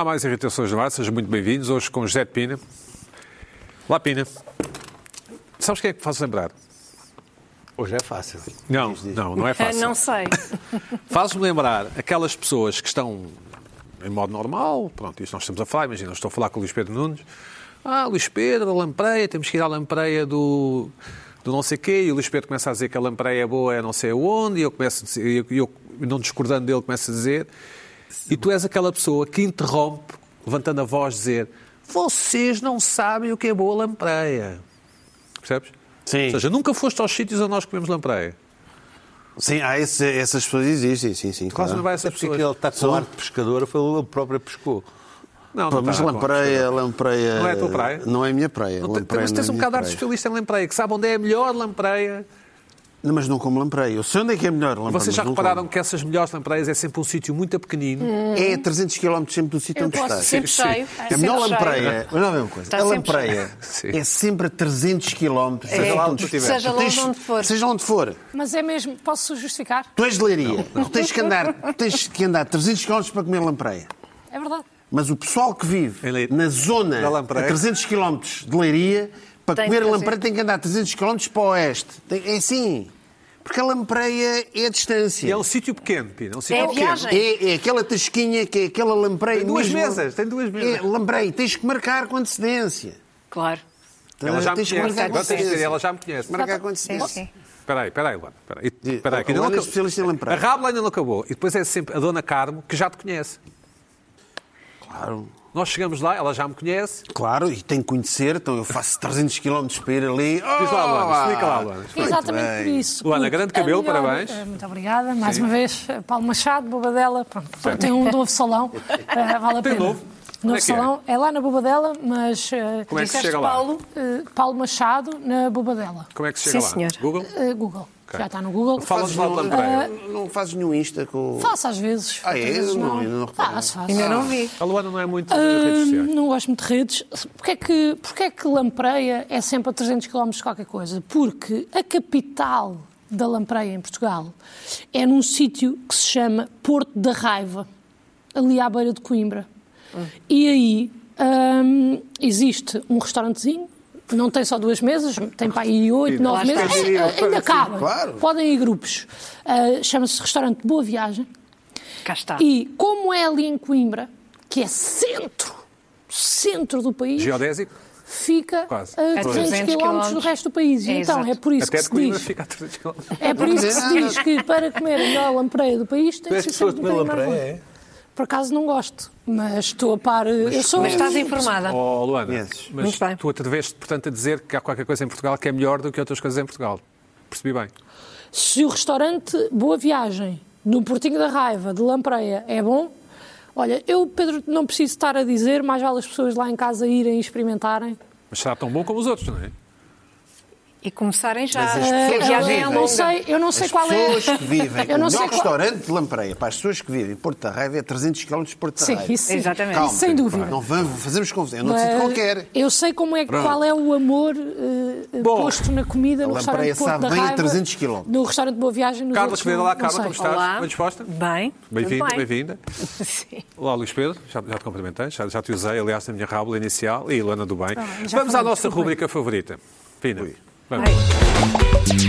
Há mais irritações no ar, sejam muito bem-vindos. Hoje com José de Pina. Olá, Pina. Sabes quem é que faz lembrar? Hoje é fácil. Não, não, não é fácil. Não sei. Faz-me lembrar aquelas pessoas que estão em modo normal, pronto, isto nós estamos a falar, imagina, estou a falar com o Luís Pedro Nunes. Ah, Luís Pedro, da Lampreia, temos que ir à Lampreia do, do não sei quê, e o Luís Pedro começa a dizer que a Lampreia é boa é não sei onde, e eu começo a dizer, e eu, e eu, não discordando dele, começo a dizer, e tu és aquela pessoa que interrompe, levantando a voz, dizer vocês não sabem o que é boa lampreia. Percebes? Sim. Ou seja, nunca foste aos sítios onde nós comemos lampreia. Sim, há esse- essas pessoas existem, sim, sim. Quase não vai essas É porque pessoas. ele está com São- o ar de pescador, foi ele próprio pescou. Não, não mas está, lampreia, lampreia... Não é a tua praia? Não é a minha praia. Não lampreia mas não tens é um bocado de minha ar praia. especialista em lampreia, que sabe onde é a melhor lampreia. Não, mas não como lampreia. Eu sei onde é que é melhor lampreia. Vocês já não repararam como. que essas melhores lampreias é sempre um sítio muito pequenino? É a 300 km sempre do sítio onde posso estás. sempre Sim, cheio. A melhor lampreia, mas não é a mesma coisa. Está a lampreia é sempre a 300 km. É, lá onde tu estiveres. seja lá onde for. Seja onde for. Mas é mesmo, posso justificar? Tu és de leiria. Tu tens que andar, tens que andar 300 km para comer lampreia. É verdade. Mas o pessoal que vive na zona a 300 km de Leiria, para Tem comer lampreia tem que andar 300 km para o oeste. Tem- É assim. Porque a lampreia é a distância. E é um sítio pequeno, Pina. É um sítio É pequeno. viagem. É, é aquela tasquinha que é aquela lampreia. Tem duas mesmo. mesas, tem duas mesas. É, lampreia, tens que marcar com antecedência. Claro. Ela já me Tens marcar com antecedência. ela já me conhece. Marcar com Sim, antecedência. sim. Espera aí, espera aí, Luana. Espera aí, espera aí, ainda não é acabou. especialista em lampreia. A Rábula ainda não acabou. E depois é sempre a Dona Carmo, que já te conhece. Claro. Nós chegamos lá, ela já me conhece. Claro, e tenho que conhecer, então eu faço 300 km para ir ali. Diz lá, Luana, Oh, explica lá, Luana. Exatamente bem. por isso. Luana, grande cabelo, melhor- parabéns. Eh, Muito obrigada. Mais uma vez, eh, Paulo Machado, Bobadela. Pronto, tem um novo salão. eh, vale a Tem pena. novo? Novo Onde é que é? salão. É? lá na Bobadela, mas eh, Como é que se chega lá? Paulo? Paulo Machado na Bobadela. Como é que se chega Sim, lá? senhor. Google? Eh, Google. Já está no Google. Fala-nos lá de Fazes lampreia. nenhum- Não fazes nenhum Insta com. Faço às vezes. Ah, é? vezes Não, não reparei. Faço, faço. Ainda não vi. A Luana não é muito de redes sociais. Não gosto muito de redes. Porquê é que, porquê é que Lampreia é sempre a 300 km de qualquer coisa? Porque a capital da Lampreia, em Portugal, é num sítio que se chama Porto da Raiva, ali à beira de Coimbra. E aí hum, existe um restaurantezinho, não tem só duas mesas, tem para aí oito, nove mesas, Eh, ainda sim, cabe. claro. Podem ir grupos. Ah, Chama-se Restaurante Boa Viagem. Cá está. E como é ali em Coimbra, que é centro, centro do país, Geodésico? fica Quase. a A 300 300 km do quilómetros. É resto do país. E É então exato. é por isso Até que se diz. fica a 300 km. É por isso que se diz que para comer a melhor lampreia do país tem que ser sempre um bocadinho mais longe. Por acaso não gosto, mas estou a par. eu sou Mas estás informada. Oh, Luana, Conheces. mas Muito bem. tu atreveste, portanto, a dizer que há qualquer coisa em Portugal que é melhor do que outras coisas em Portugal. Percebi bem. Se o restaurante Boa Viagem, no Portinho da Raiva, de Lampreia, é bom, olha, eu, Pedro, não preciso estar a dizer, mais vale as pessoas lá em casa irem e experimentarem. Mas será tão bom como os outros, não é? E começarem já. Mas as a pessoas é vivem. eu não sei, eu não sei As qual é. pessoas que vivem Eu o não sei melhor qual- restaurante de lampreia, para as pessoas que vivem em Porto da Raiva, é 300 km de Porto da Sim, Raiva. isso sim. Exatamente. Calma, Sem dúvida. Não vamos, fazemos confusão. Eu não Mas decido qualquer. Eu sei como é, Pronto. qual é o amor eh, Bom, posto na comida no a restaurante lampreia Porto sabe da bem a Raiva, 300 quilómetros. no restaurante Boa Viagem. Nos Carla olá, não Carla, sei. como estás? Olá. Bem disposta? Bem. Bem-vinda, bem. bem-vinda. Sim. Olá, Luís Pedro, já, já te cumprimentei, já, já te usei, aliás, na minha rábula inicial. E Luana do Bem. Ah, Vamos à nossa rubrica favorita. Pina, vamos. Ai.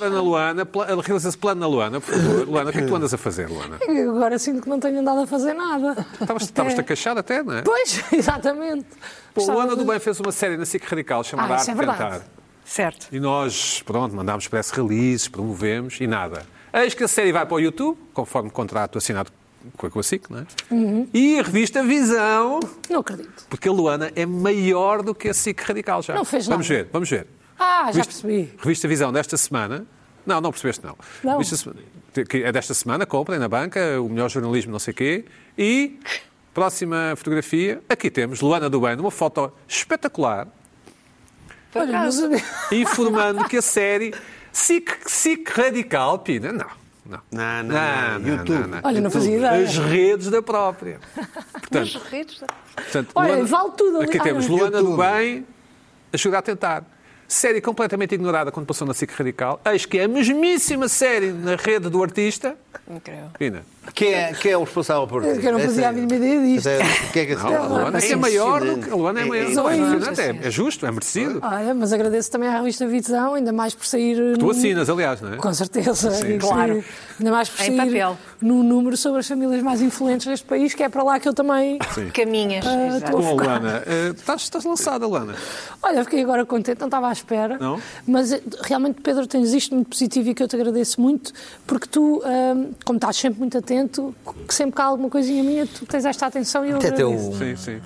Ana Luana, pla- realiza-se plano na Luana, por favor. Luana, o que é que tu andas a fazer, Luana? Eu Agora sinto que não tenho andado a fazer nada. Estavas- Estavas-te a É. queixar até, não é? Pois, exatamente. Pô, Gostava Luana do Bem fez uma série na SIC Radical chamada Ah, isso Arte é verdade. Certo. E nós, pronto, mandámos press releases, promovemos e nada. Eis que a série vai para o YouTube, conforme contrato assinado com a SIC, não é? Uhum. E a revista Visão, Não acredito. porque a Luana é maior do que a SIC Radical já. Não fez Vamos nada. ver, vamos ver. Ah, já Revista- percebi. Revista Visão desta semana. Não, não percebeste, não. Não. Revista é desta semana, comprem na banca, o melhor jornalismo, não sei o quê. E, próxima fotografia, aqui temos Luana do Bem, numa foto espetacular, Olha, informando que a série SIC, SIC Radical, Pina, não. Não, Não, não, não. YouTube. Olha, não fazia ideia. As redes da própria. Portanto, redes. portanto Olha, vale tudo ali. Aqui Ah, temos não. Luana do. Bem, ajuda a tentar. Série completamente ignorada quando passou na SIC Radical. Eis que é a mesmíssima série na rede do artista. Incrível. Pina. Quem é, quem é o responsável por Eu que eu não fazia a mínima ideia disto. Quem é que Não, a Luana é, é maior do que. A Luana é maior. É- Não, é, é impressionante, é, é justo, é merecido. Olha, mas agradeço também à revista Visão, ainda mais por sair. Tu assinas, aliás, não é? Com certeza. por claro. sair- Ainda mais por sair papel. num número sobre as famílias mais influentes deste país, que é para lá que eu também. Caminhas. Ah, exato. estou Bom, Luana, eh, estás, estás lançada, Luana. Olha, fiquei agora contente, não estava à espera. Não? Mas eh, realmente, Pedro, tens isto muito positivo e que eu te agradeço muito, porque tu, ahm, como estás sempre muito atento, que sempre que há alguma coisinha minha, tu tens esta atenção e eu Até teu agradeço. Sim, sim.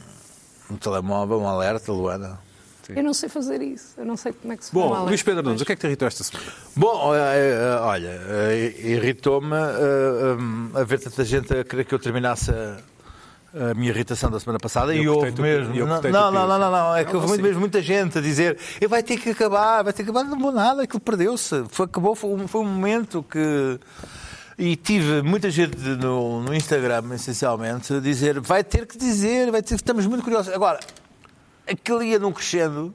um telemóvel, um alerta, Luana. Eu não sei fazer isso, eu não sei como é que se Bom, faz. Luís Pedro Nunes, o que é que te irritou esta semana? Bom, eh, eh, olha, eh, irritou-me um, a ver tanta gente a querer que eu terminasse a, a minha irritação da semana passada Eu e houve o mesmo. eu Não, não, não, pio, não, não, não, é sim. que houve Não, muito- sim. mesmo muita gente a dizer "Eh, vai ter que acabar, vai ter que acabar, não vou nada, aquilo perdeu-se. Foi, acabou, foi, um- foi um momento que. E tive muita gente no, no Instagram, essencialmente, a dizer vai ter que dizer, vai ter, estamos muito curiosos. Agora, aquilo ia num crescendo.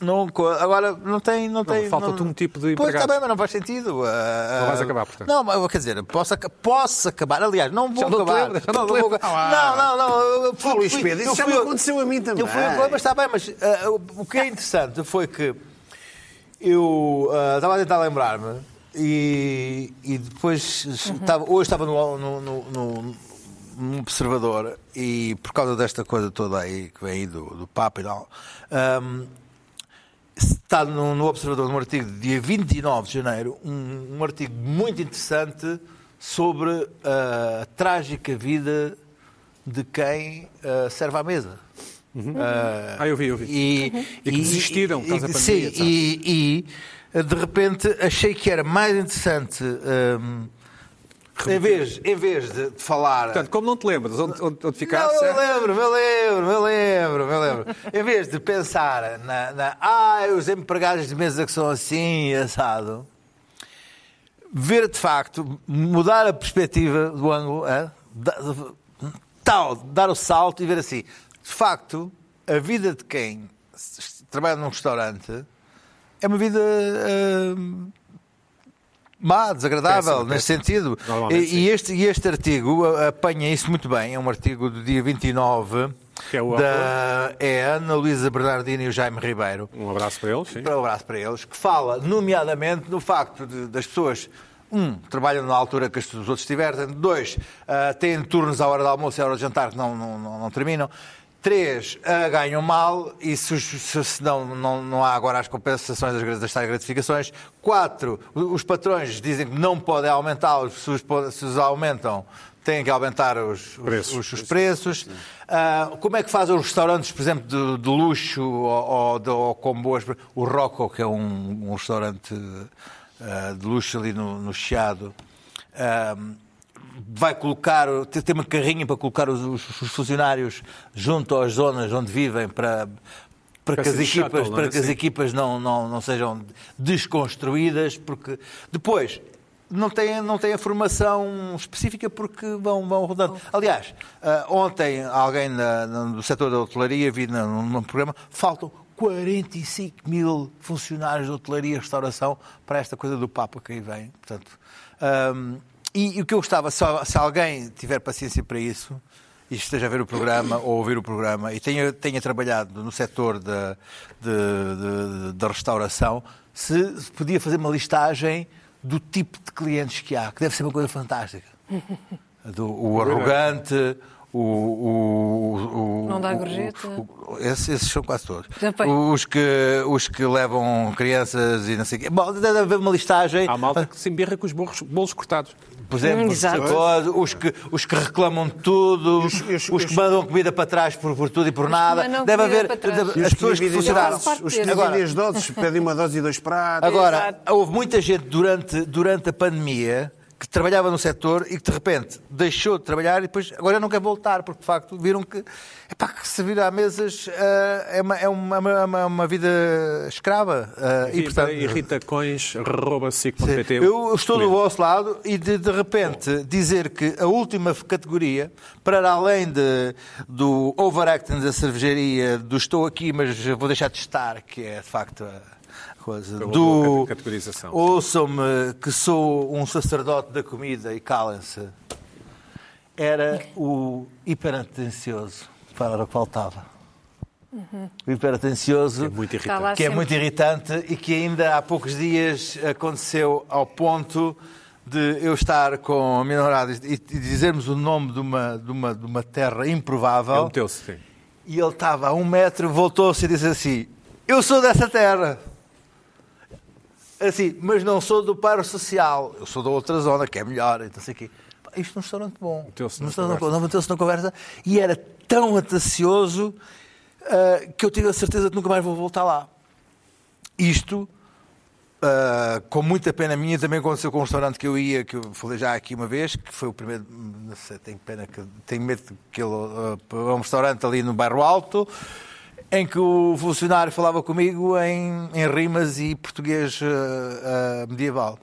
Não, agora não tem. Não, tem falta-te um tipo de Pois está bem, mas não faz sentido. ah, Não vais acabar, portanto. Não, mas quer dizer, posso, posso acabar. Aliás, não vou não acabar. lembras, já não não, vou não, não, não. eu fui- Luís Pedro, isso já fui- me aconteceu a mim também. Eu fui, mas está bem, mas ah, o- que é interessante foi que eu ah, estava a tentar lembrar-me e, e depois estava, hoje estava no, no, no, no- num observador e por causa desta coisa toda aí que vem aí do, do Papa e tal. ahm, está no, no Observador, no artigo de dia 29 de janeiro, um, um artigo muito interessante sobre ah, a trágica vida de quem ah, serve à mesa. Ah, Ah, eu vi, eu vi. E, E que desistiram por causa da sim, pandemia, sabe? e, e, de repente achei que era mais interessante. ahm, em vez, em vez de falar. Portanto, como não te lembras onde, onde, onde ficaste, Não, eu lembro, eu lembro, eu lembro, eu lembro. em vez de pensar na, na ah, os empregados de mesa que são assim, assado, ver de facto, mudar a perspectiva do ângulo, é? Tal, dar o salto e ver assim, de facto, a vida de quem trabalha num restaurante é uma vida ah, má, desagradável, Péssima, nesse péssima. sentido. E, e este, e este artigo apanha isso muito bem. É um artigo do dia 29 Que é o da é a Ana Luísa Bernardino e o Jaime Ribeiro. Um abraço para eles, sim. Um abraço para eles, que fala, nomeadamente, no facto de- das pessoas. Um, trabalham na altura que os outros divertem. Dois, ah, têm turnos à hora do almoço e à hora de jantar que não, não, não- não terminam. Três, ganham mal e se, se, se não, não, não há agora as compensações das, das tais gratificações. Quatro, os patrões dizem que não podem aumentá-los, se se os aumentam, têm que aumentar os, os- Preços. os- os preços. Ah, como é que fazem os restaurantes, por exemplo, de, de luxo ou, ou, ou com boas. O Rocco, que é um, um restaurante ah, de luxo ali no, no Chiado, ah, vai colocar, tem uma carrinha para colocar os, os- os funcionários junto às zonas onde vivem para. Para que, as equipas, shuttle, não é? para que as Sim. equipas não, não, não sejam desconstruídas, porque depois não têm, não têm a formação específica porque vão, vão rodando. Aliás, ah, ontem alguém na- na- do setor da hotelaria, vi num, num programa, faltam 45 mil funcionários de hotelaria e restauração para esta coisa do Papa que aí vem. Portanto, ahm, e, e o que eu gostava, se, se alguém tiver paciência para isso, e esteja a ver o programa ou ouvir o programa e tenha, tenha trabalhado no setor da, de- de- da restauração, se, se podia fazer uma listagem do tipo de clientes que há, que deve ser uma coisa fantástica. Do, o arrogante, o. o, o Não dá gorjeta. esses, esses são quase todos. Os que, os que levam crianças e não sei o quê. Bom, deve haver uma listagem. Há malta que se embirra com os bolos, bolos cortados. Por exemplo, Hum, exato. os que, os que reclamam de tudo, os, e os- que mandam comida para trás por, por tudo e por nada. Deve haver. as pessoas que funcionaram. Os que dividem as doses, pedem uma dose e dois pratos. Agora, Exato. houve muita gente durante, durante a pandemia que trabalhava no setor e que de repente deixou de trabalhar e depois agora não quer voltar, porque de facto viram que, epá, que servir à mesas ah, é, uma, é uma, uma, uma vida escrava. ah, e, portanto, irritacões.sic.pt eu estou do vosso lado e de, de repente dizer que a última categoria, para além de, do overacting da cervejaria, do estou aqui, mas vou deixar de estar, que é de facto a coisa, Pela do categorização. ouçam-me que sou um sacerdote da comida e calem-se, era o hiperatencioso, para o que faltava. O hiperatencioso É muito irritante. que é muito irritante e que ainda há poucos dias aconteceu ao ponto de eu estar com a minha namorada e dizermos o nome de uma, de uma, de uma terra Ele improvável meteu-se, sim. e ele estava a um metro, voltou-se e disse assim: Eu sou dessa terra. Assim, mas não sou do paro social, eu sou da outra zona, que é melhor, então sei quê. Isto num restaurante bom. Meteu-se na restaurante conversa. bom. Meteu-se na conversa e era tão atacioso ah, que eu tive a certeza que nunca mais vou voltar lá. Isto, ah, com muita pena minha, também aconteceu com um restaurante que eu ia, que eu falei já aqui uma vez, que foi o primeiro. Não sei, tenho pena que. Tenho medo que ele. é um restaurante ali no Bairro Alto, em que o funcionário falava comigo em, em rimas e português ah, ah, medieval.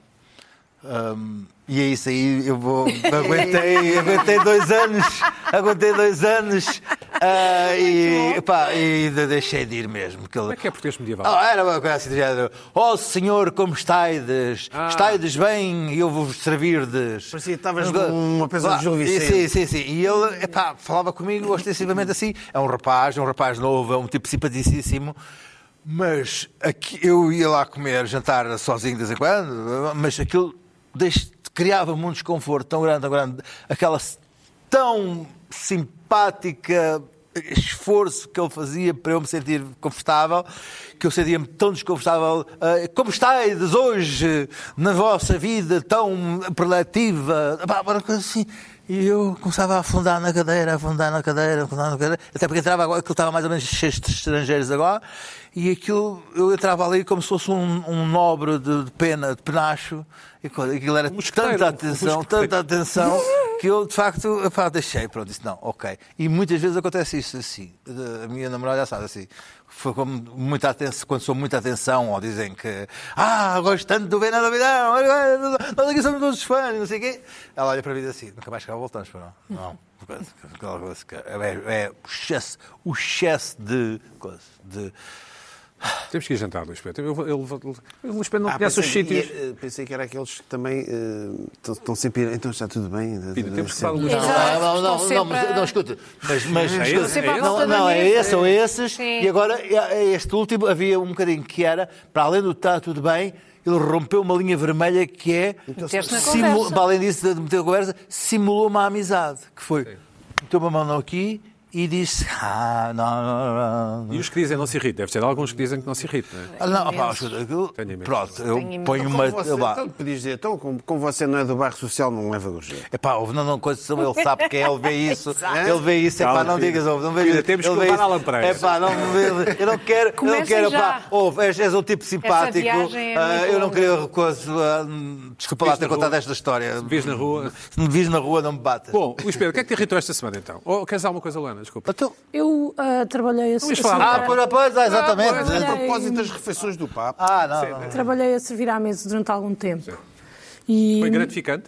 Um, e é isso aí, eu vou. Aguentei, aguentei dois anos, aguentei dois anos ah, e, pá, e de- deixei de ir mesmo. que ele- Como é que é português medieval? Ah, era uma coisa assim género. Oh senhor, como estáides? Ah. Estáides bem e eu vou-vos servir-des. Parecia que estavas numa peça de Gil Sim, Vicente. Sim, sim. E ele epá, falava comigo ostensivamente assim. É um rapaz, é um rapaz novo, é um tipo simpaticíssimo. Mas aqui, eu ia lá comer, jantar sozinho de vez em quando, mas aquilo deix- criava-me um desconforto tão grande, tão grande, aquela tão simpática esforço que ele fazia para eu me sentir confortável, que eu sentia-me tão desconfortável. Ah, como estáis hoje na vossa vida tão prelativa? Pá, uma coisa assim. E eu começava a afundar na cadeira, a afundar na cadeira, a afundar na cadeira, até porque entrava agora, aquilo estava mais ou menos cheio de estrangeiros agora, e aquilo, eu entrava ali como se fosse um, um nobre de, de pena, de penacho, e aquilo era tanta atenção, tanta atenção, que eu de facto epá, deixei, pronto, disse não, ok. E muitas vezes acontece isso assim, a minha namorada já sabe assim, foi com muita atenção, quando sou muita atenção, ou dizem que, ah, gosto tanto do Bena Novidão, nós aqui somos todos fãs, não sei o quê. Ela olha para e diz assim, nunca mais cá voltamos, para não. Não. Coisa que- É, é o excesso, o excesso de de Temos que ir jantar, Luís Pedro. Eu, eu, Luís Pedro não Ah, conhece os pensei, sítios. e, eh, Pensei que era aqueles que também eh, estão- estão sempre. Então está tudo bem. Pina, temos que falar Luís Exato. Não, não, não, não, não, escuta. Mas, mas, É escuta, esse? À não, não, é esse, são esses. Sim. E agora, é- este último, havia um bocadinho que era, para além do está tudo bem, ele rompeu uma linha vermelha que é, Meteste na simu- conversa. para além disso, de meter a conversa, simulou uma amizade, que foi, meteu uma mão aqui e disse, ah, não, não, não. E os que dizem não se irrita. Deve ser alguns que dizem que não se irrita. Não é? Ah, não, pá, imenso. pronto, eu Tenho ponho uma... você, eu então, podias dizer, então, como, como você não é do bairro social, não leva gorjeta. Epá, ouve, não, não, coisa, ele sabe que é, ele vê isso, ele vê isso, epá, Calma, não digas, ouve, não vê Filha, isso. temos que levar isso. à lampreia. Epá, não, eu não quero, eu não quero, já. pá, ouve, és, és um tipo simpático, é ah, eu não queria, coisa, ah, desculpa lá ter contado esta história. Vis na rua. Se me vis na rua, não me batas. Bom, Luís Pedro, o que é que te irritou esta semana então? Ou queres alguma coisa, Luana? Desculpa. Então, Eu ah, trabalhei a, a ah, servir- por pois, ah, exatamente. Mas, a Olha, propósito das refeições do Papa, Ah, não, não. trabalhei a servir à mesa durante algum tempo. E Foi gratificante.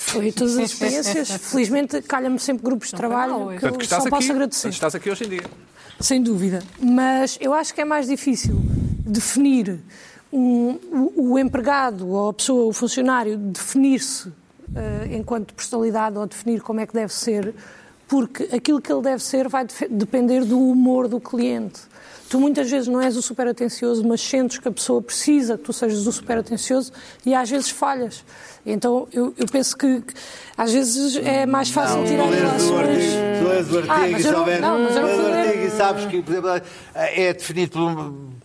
foi todas as experiências. Felizmente calha-me sempre grupos de trabalho mal, que Tanto eu que só estás posso aqui. agradecer. Estás aqui hoje em dia. Sem dúvida. Mas eu acho que é mais difícil definir um- o, o empregado ou a pessoa, o funcionário, definir-se eh, enquanto personalidade ou definir como é que deve ser, porque aquilo que ele deve ser vai depender do humor do cliente. Tu muitas vezes não és o super atencioso, mas sentes que a pessoa precisa que tu sejas o super atencioso e às vezes falhas. Então eu, eu penso que, que às vezes é mais fácil tirar Tu lês o relações. tu lês o Ah, artigo e eu não- souber- não, mas eu não lês o fui ler. artigo e sabes que, por exemplo, é definido,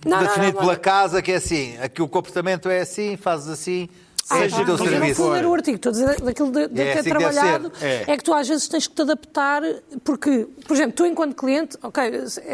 não, definido não, pela casa que é assim, aqui o comportamento é assim, fazes assim, Ah, seja o teu mas eu não serviço. fui ler o artigo, estou a dizer daquilo de, de É ter assim trabalhado, é. é. que tu às vezes tens que te adaptar, porque, por exemplo, tu enquanto cliente, ok,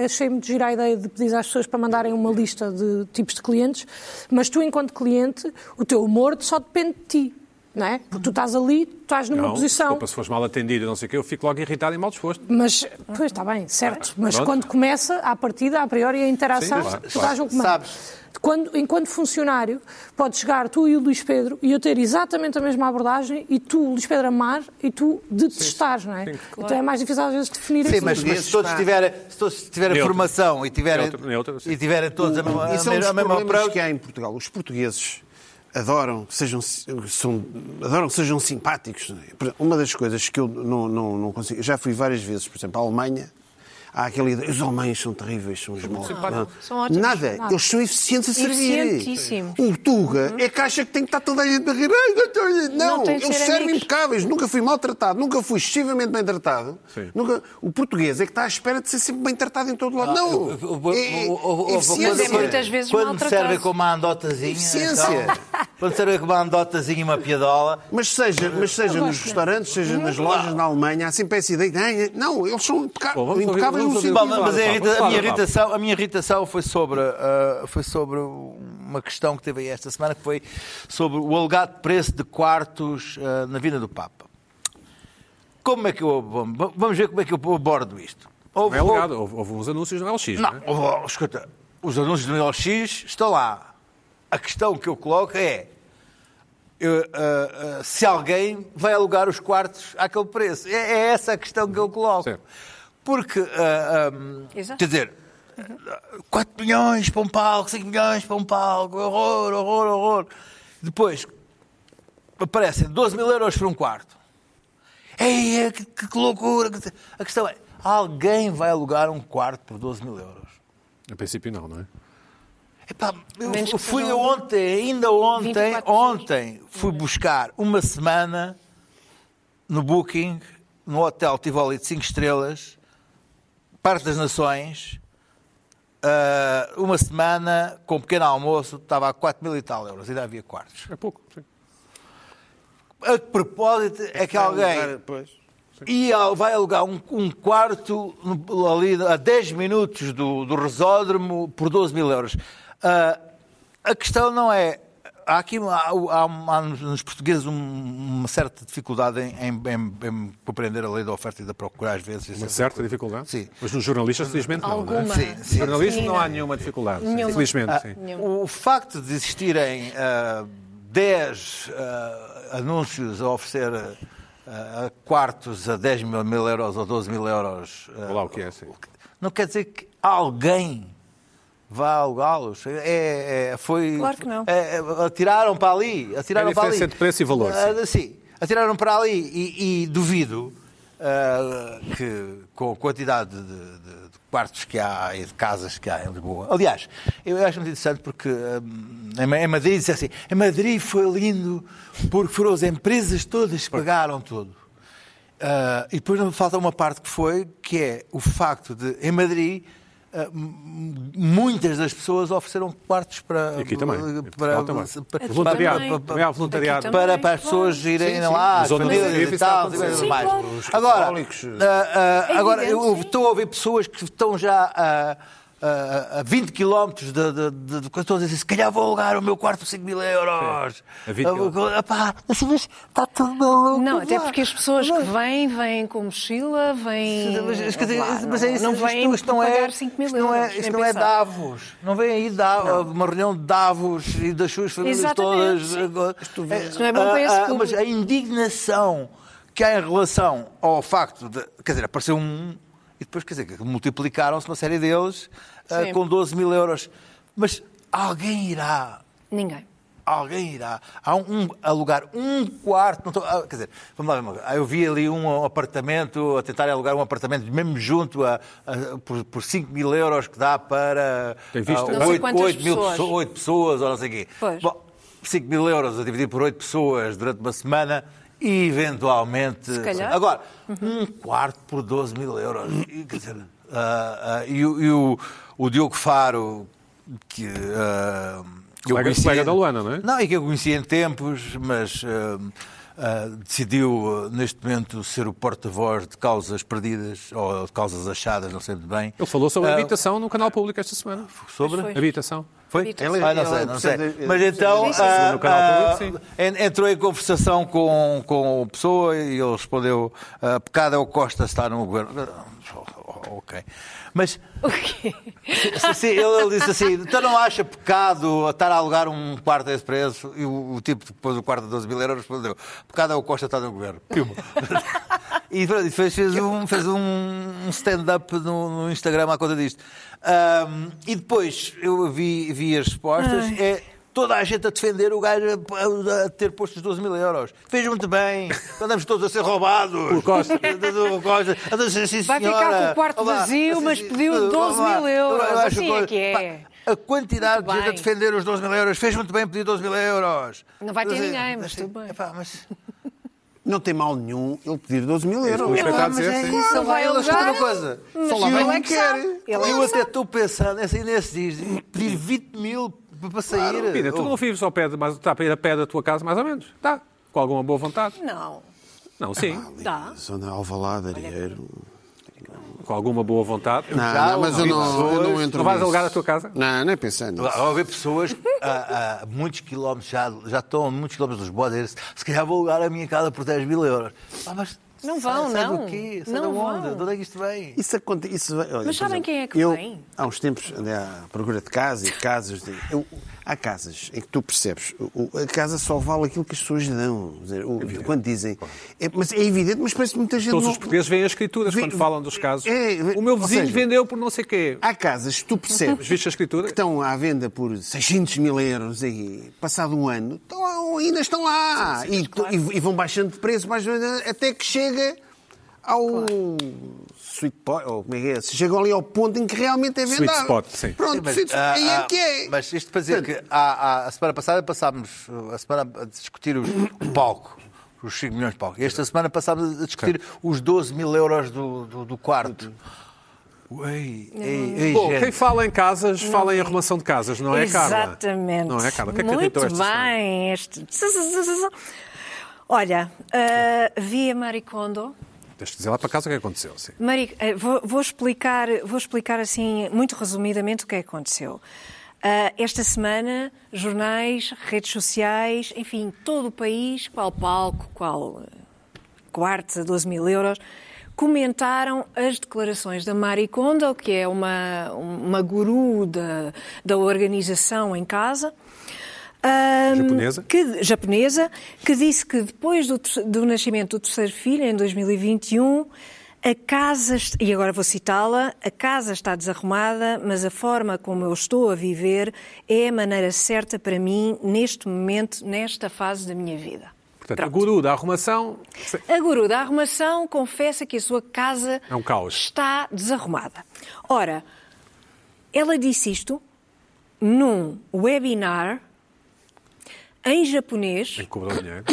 achei-me de girar a ideia de pedir às pessoas para mandarem uma lista de tipos de clientes, mas tu enquanto cliente, o teu humor só depende de ti. Não é? Porque tu estás ali, tu estás numa Não, posição. desculpa, se fores mal atendido e não sei o quê, eu fico logo irritado e mal disposto. Mas, pois está bem, certo. Mas Pronto. quando começa, à partida, a priori, a interação, Sim, claro, tu claro. estás no comando. Sabes- Quando, enquanto funcionário, pode chegar tu e o Luís Pedro e eu ter exatamente a mesma abordagem e tu, Luís Pedro, amar e tu detestares, não é? Sim. Então é mais difícil às vezes definir Sim, assim. mas, mas se todos tiverem, se todos tiverem Neutro. formação e tiverem, Neutro, e tiverem todos a mesma, a é mesma, a mesma problemas approach, que há em Portugal. Os portugueses adoram que sejam, são, adoram que sejam simpáticos. é? Uma das coisas que eu não, não, não consigo... Já fui várias vezes, por exemplo, à Alemanha. Há aquela ideia, os alemães são terríveis, são os maus. Não. São ótimos. Nada, eles são eficientes a servir. Eficientíssimos. O Tuga é que acha que tem que estar toda a gente a rir. Não, Não eles ser servem impecáveis. Nunca fui maltratado, nunca fui excessivamente bem tratado. Sim. Nunca... O português é que está à espera de ser sempre bem tratado em todo lado. não, Ah, o- o- o- é, o- o- o- eficiência. É muitas vezes quando servem com uma andotazinha, Eficiência. então, quando servem com uma andotazinha e uma piadola, Mas seja, mas seja nos restaurantes, seja nas lojas na Alemanha, há sempre essa ideia de "Ai, não, eles são impecáveis no Bom, mas a, irrita- a minha irritação, a minha irritação foi sobre, ah, foi sobre uma questão que teve aí esta semana, que foi sobre o alegado preço de quartos ah, na Vinda do Papa. Como é que eu vamos ver como é que eu abordo isto? Não Houve, é legado, houve, houve uns anúncios no LX, não, não, é? houve- escuta, os anúncios do LX estão lá. A questão que eu coloco é eu, ah, ah, se alguém vai alugar os quartos àquele preço. É, é essa a questão que eu coloco. Certo. Porque, ah, ah, Exato. quer dizer, 4 milhões para um palco, 5 milhões para um palco, horror, horror, horror. Depois aparecem 12 mil euros por um quarto. Ei, que, que loucura! A questão é, alguém vai alugar um quarto por 12 mil euros? A princípio não, não é? Epá, eu Menos fui sejam ontem, ainda ontem, 24 ontem, fui buscar uma semana no Booking, no hotel Tivoli de 5 estrelas, Parque das Nações, ah, uma semana com um pequeno almoço, estava a 4 mil e tal euros, ainda havia quartos. É pouco, sim. A propósito é que alguém Pois. e vai alugar um, um quarto ali a 10 minutos do, do resódromo por 12 mil euros. Ah, a questão não é. Há aqui há, há- há nos portugueses um- uma certa dificuldade em, em- em- em compreender a lei da oferta e da procura, às vezes. Uma certa dificuldade. Sim. Mas nos jornalistas, felizmente, não. Alguma. Não é? Sim, No sim. jornalismo não há Sim. nenhuma dificuldade. Nenhuma. Felizmente, Ah, sim. o facto de existirem ah, 10 ah, anúncios a oferecer ah, quartos a 10 mil, mil euros ou 12 mil euros ah, Olha lá o que é, sim. não quer dizer que alguém vá alugá-los. É, é- foi, Claro que não. é, é, atiraram para ali. Atiraram É a para ali. diferença entre preço e valor, Ah, sim, atiraram para ali e, e duvido ah, que com a quantidade de, de- de quartos que há e de casas que há em Lisboa. Aliás, eu acho muito interessante porque ah, em Ma- em Madrid disse assim, em Madrid foi lindo porque foram as empresas todas que pagaram tudo. Ah, e depois não falta uma parte que foi, que é o facto de, em Madrid, muitas das pessoas ofereceram quartos para... Aqui também. Para, também. para, Voluntariado. voluntariado. Para, para as pessoas irem lá, as Zona famílias e tal, e mais. Sim, claro. Os Agora, ah, ah, É agora eu evidente, sim. estou a ouvir pessoas que estão já a, a, a 20 km de, de, de, de, estão a dizer assim, se calhar vou alugar o meu quarto por 5 mil euros. Sim, a 20 Ah, pá, assim, mas está tudo maluco. Não, até porque as pessoas que vêm, vêm com mochila, vêm. Mas, dizer, Lá, mas é isso, não isto, vêm isto não é, pagar 5 mil isto não é, euros, isto não é. Davos. Não vem aí Davos, uma reunião de Davos e das suas famílias Exatamente, todas. Agora, Isto não é bom para esse ah, ah, público. Mas a indignação que há em relação ao facto de. Quer dizer, apareceu um. E depois, quer dizer, que multiplicaram-se uma série deles Sim. com 12 mil euros. Mas alguém irá Ninguém. Alguém irá. Há um, um- alugar um quarto. Não estou- ah, quer dizer, vamos lá ver uma coisa. Ah, Eu vi ali um apartamento, a tentar alugar um apartamento mesmo junto a, a- por, por 5 mil euros que dá para Tem visto? oito- quantas oito mil pessoas. pessoas, oito pessoas ou não sei o quê. Pois. Bom, 5 mil euros a dividir por 8 pessoas durante uma semana e eventualmente. Se calhar. Agora, um quarto por 12 mil euros. E, Quer dizer, ah, ah, e, o- e o, o Diogo Faro, que. ah, eu Colega- conhecia- colega da Luana, não é? Não, e que eu conhecia em tempos, mas. ah, ah, decidiu, ah, neste momento, ser o porta-voz de causas perdidas ou de causas achadas, não sei muito bem. Ele falou sobre Ah, habitação no canal público esta semana. Sobre? Foi. Habitação. Foi? Ele- ah, não sei, não sei. Mas então ah, ah, entrou em conversação com, com a pessoa e ele respondeu: ah, pecado é o Costa estar no governo. Ok. Mas ele, disse assim: então não acha pecado estar a alugar um quarto a esse preço? E o, o tipo que pôs o quarto a 12 mil euros respondeu: pecado é o Costa estar no governo. E fez, fez um, fez um um stand-up no, no Instagram à conta disto. Ahm, e depois eu vi, vi as respostas. É toda a gente a defender o gajo a, a ter posto os 12 mil euros. Fez muito bem. Andamos todos a ser roubados. Por Costa. Do Costa. Andamos a ser, Vai ficar com o quarto Olá. vazio, mas pediu 12 mil euros. Eu acho Assim é que é. Pá, A quantidade Muito de gente a defender os 12 mil euros fez muito bem pedir 12 mil euros. Não vai ter é, ninguém, mas assim, tudo bem. epá, mas... Não tem mal nenhum ele pedir 12 mil euros. A mas dizer, é isso, Ele vai alugar, uma coisa. mas vai ele é que quer. é Eu até estou pensando, assim, nesses dias, pedir 20 mil para sair. Pina, tu não vives ao pé de, mas está para ir a pé da tua casa, mais ou menos? Está. Com alguma boa vontade? Não. Não, sim. Dá. Zona Alvalade, Arieiro. Com alguma boa vontade. Não, já não, mas eu não, eu não pessoas- entro Não vais nisso. alugar a tua casa? Não, nem pensando nisso. Há haver pessoas a, a muitos quilómetros, já, já estão a muitos quilómetros dos bodes, se calhar vou alugar a minha casa por 10 mil euros. Ah, mas Não vão, sai não. do quê? Sai Não de onde? vão. De onde é que isto vem? Isso acontece. Isso, olha, Mas sabem exemplo, quem é que eu, vem? Há uns tempos andei à procura de casa e de casas. de- eu- há casas em que tu percebes, a casa só vale aquilo que as pessoas dão. Dizer, o- quando dizem. É, mas é evidente, mas parece que muita gente. Todos não- os portugueses veem as escrituras Vê- quando falam dos casos. É, o meu vizinho seja, vendeu por não sei quê. Há casas que tu percebes viste a escritura? que estão à venda por 600 mil euros e passado um ano, estão ainda estão lá. e, e- e vão baixando de preço, baixando, até que chega ao sweet point, ou como é que é? Se chegam ali ao ponto em que realmente é Sweet vendável. spot, sim. Pronto, Sim, mas, sweet- ah, aí é ah, que é. Mas isto para dizer que há- há- a semana passada passámos a semana a discutir os- o palco. Os 5 milhões de palco. E esta semana passámos a discutir os 12 mil euros do, do, do quarto. Ei, ei, ei, Bom, gente. quem fala em casas, fala em arrumação de casas, não é, Carla? Exatamente. Não é, Carla? O que é que Muito bem. Este... Olha, ah, vi a Maricondo. Tens de dizer lá para casa o que aconteceu. Sim. Mari, eh, vou, vou explicar, vou explicar assim, muito resumidamente, o que é que aconteceu. Ah, esta semana, jornais, redes sociais, enfim, todo o país, qual palco, qual eh, quartos a 12 mil euros, comentaram as declarações da Mari Kondo, que é uma, uma guru da, da organização em casa. Japonesa? que, japonesa, que disse que depois do, do nascimento do terceiro filho, em 2021, a casa, e agora vou citá-la, a casa está desarrumada, mas a forma como eu estou a viver é a maneira certa para mim, neste momento, nesta fase da minha vida. Portanto, a Pronto. guru da arrumação. A guru da arrumação confessa que a sua casa É um está desarrumada. Ora, ela disse isto num webinar em japonês, Em que cobrou dinheiro.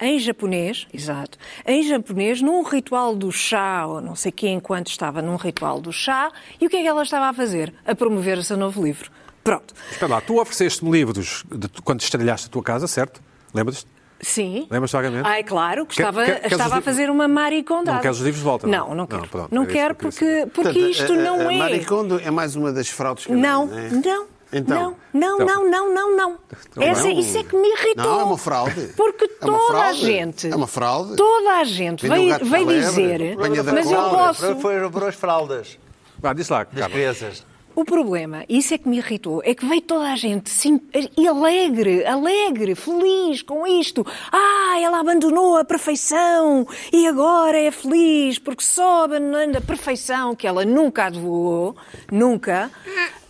em japonês, exato, em japonês, num ritual do chá, ou não sei quê, enquanto estava num ritual do chá, e o que é que ela estava a fazer? A promover o seu novo livro. Pronto. Espera lá, tu ofereceste-me livros de, quando estrelhaste a tua casa, certo? Lembras-te? Sim. Lembras-te vagamente? Ai, claro, que Quer- estava, quer- queres estava a fazer uma maricondada. Não queres os livros de volta, não? Não, não Não, quero. pronto, Não era isso quero porque, porque Portanto, isto a- a- não a é. Maricondo é mais uma das fraudes que Não, não é? não, Então. não, não, não, não, não, não. Essa, não. Isso é que me irritou. Não, é uma fraude. Porque É toda a fraude. gente, É uma fraude. toda a gente veio, veio dizer, mas eu posso. Foi por as fraldas Vá, diz lá, das Carla. crianças. O problema, isso é que me irritou, é que veio toda a gente sim, alegre, alegre, feliz com isto. Ah, ela abandonou a perfeição e agora é feliz porque só abandonando a perfeição que ela nunca advogou, nunca,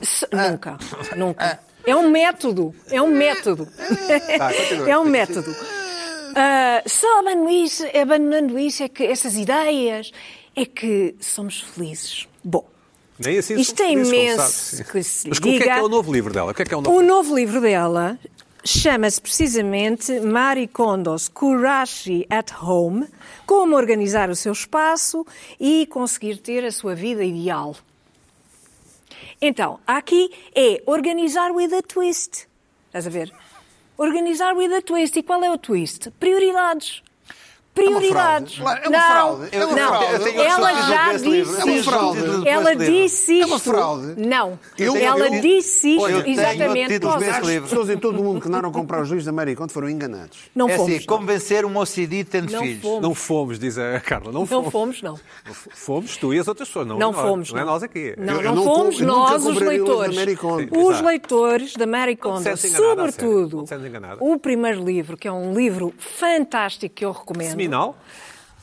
se- nunca, nunca. É um método, é um método. É um método. Ah, só abandonando isso, abandonando isso é que essas ideias é que somos felizes. Bom. Nem assim Isto é imenso que se Mas o que é que diga. é o novo livro dela? O que é que é o novo O livro? novo livro dela chama-se precisamente Marie Kondo's Kurashi at Home, como organizar o seu espaço e conseguir ter a sua vida ideal. Então, aqui é organizar with a twist. Estás a ver? Organizar with a twist. E qual é o twist? Prioridades. Prioridades. É uma não, fraude. É uma não. fraude. Eu tenho Ela já disse É uma isto. fraude. Ela disse É uma fraude. Não. Eu- Ela eu- disse isto eu tenho exatamente. As livro. pessoas em todo o mundo que andaram a comprar os livros da Mary Conde foram enganados. Não É fomos. assim, convencer um OCD tendo Não filhos. fomos. Não fomos, diz a Carla. Não, Não fomos. fomos, não. Fomos tu e as outras pessoas. Não, Não fomos. Não é nós aqui. Não, Eu- eu não não fomos nós os os leitores. Os leitores da Mary Não Kondo, sobretudo Não o primeiro livro, que é um livro fantástico que eu recomendo. Seminal?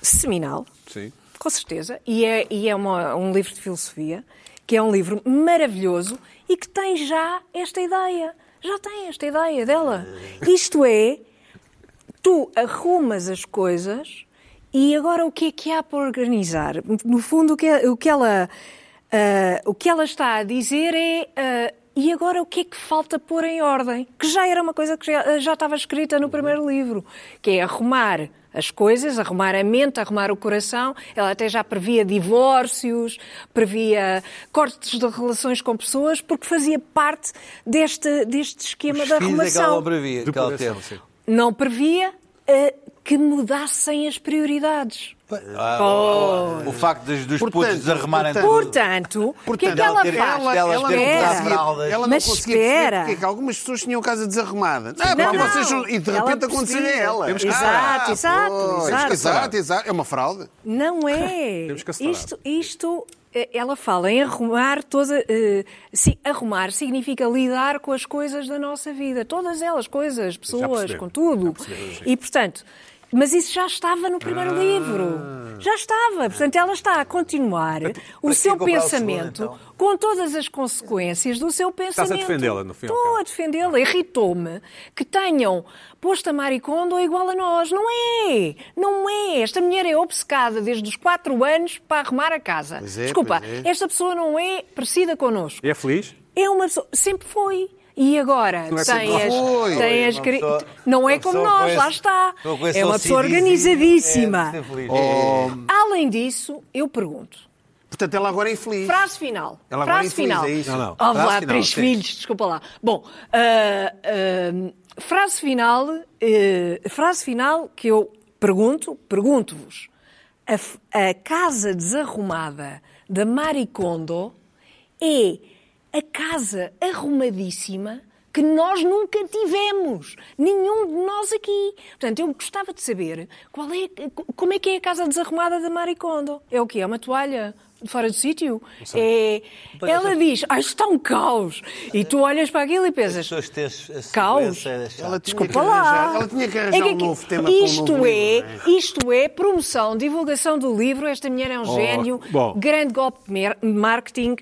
Seminal, Sim. com certeza. E é, e é uma- um livro de filosofia, que é um livro maravilhoso e que tem já esta ideia. Já tem esta ideia dela. Isto é, tu arrumas as coisas e agora o que é que há para organizar? No fundo, o que, é- o que ela, ah, o que ela está a dizer é. ah, e agora o que é que falta pôr em ordem? Que já era uma coisa que já, já estava escrita no primeiro livro, que é arrumar as coisas, arrumar a mente, arrumar o coração. Ela até já previa divórcios, previa cortes de relações com pessoas, porque fazia parte deste, deste esquema Os da filhos é que ela arrumação não previa, que ela teve. sim. não previa eh, que mudassem as prioridades. Ah, O facto dos, dos Portanto, putos desarrumarem portanto- tudo. Portanto, o que é que ela ela ela- que Espera. ela não Mas conseguia espera. perceber porque é que algumas pessoas tinham casa desarrumada. Não, Não, não. vocês não- e de repente aconteceu a ela. Temos que Exato, Ah, exato, pois, exato. exato, exato. É uma fraude. Não é. Que. Isto, isto, eh, ela fala em arrumar toda. si- arrumar significa lidar com as coisas da nossa vida. Todas elas, coisas, pessoas, com tudo. percebemos, sim. E, portanto. Mas isso já estava no primeiro Ah. livro. Já estava. Portanto, ela está a continuar o para seu comprar o pensamento segundo, então? com todas as consequências do seu pensamento. a defendê-la, no fim Estou a defendê-la. Irritou-me que tenham posto a Maricondo igual a nós. Não é! Não é! Esta mulher é obcecada desde os 4 anos para arrumar a casa. É, Desculpa, é. esta pessoa não é parecida connosco. É feliz? É uma pessoa. Sempre foi. E agora Não é tem as, foi. tem as Uma cri- pessoa- Não é como nós, esse- lá está. É uma pessoa organizadíssima. é, feliz. Além disso, eu pergunto. Portanto, ela agora é infeliz. Frase final. Ela agora frase é infeliz, final. é isso? Não, não. Oh, Frase lá, final, três sim. filhos, desculpa lá. Bom, ah, ah, frase final, eh, frase final que eu pergunto, pergunto-vos. A, a casa desarrumada da Maricondo é a casa arrumadíssima que nós nunca tivemos. Nenhum de nós aqui. Portanto, eu gostava de saber qual é, como é que é a casa desarrumada da Maricondo. É o quê? É uma toalha fora do sítio? É... Ela diz, ah, isto está um caos. E tu olhas para aquilo e As pensas, Caos. Ela tinha Desculpa que lá. ela tinha que arranjar que um novo tema para um isto novo é, livro, é? Isto é promoção, divulgação do livro. Esta mulher é um gênio. bom. Grande golpe de marketing.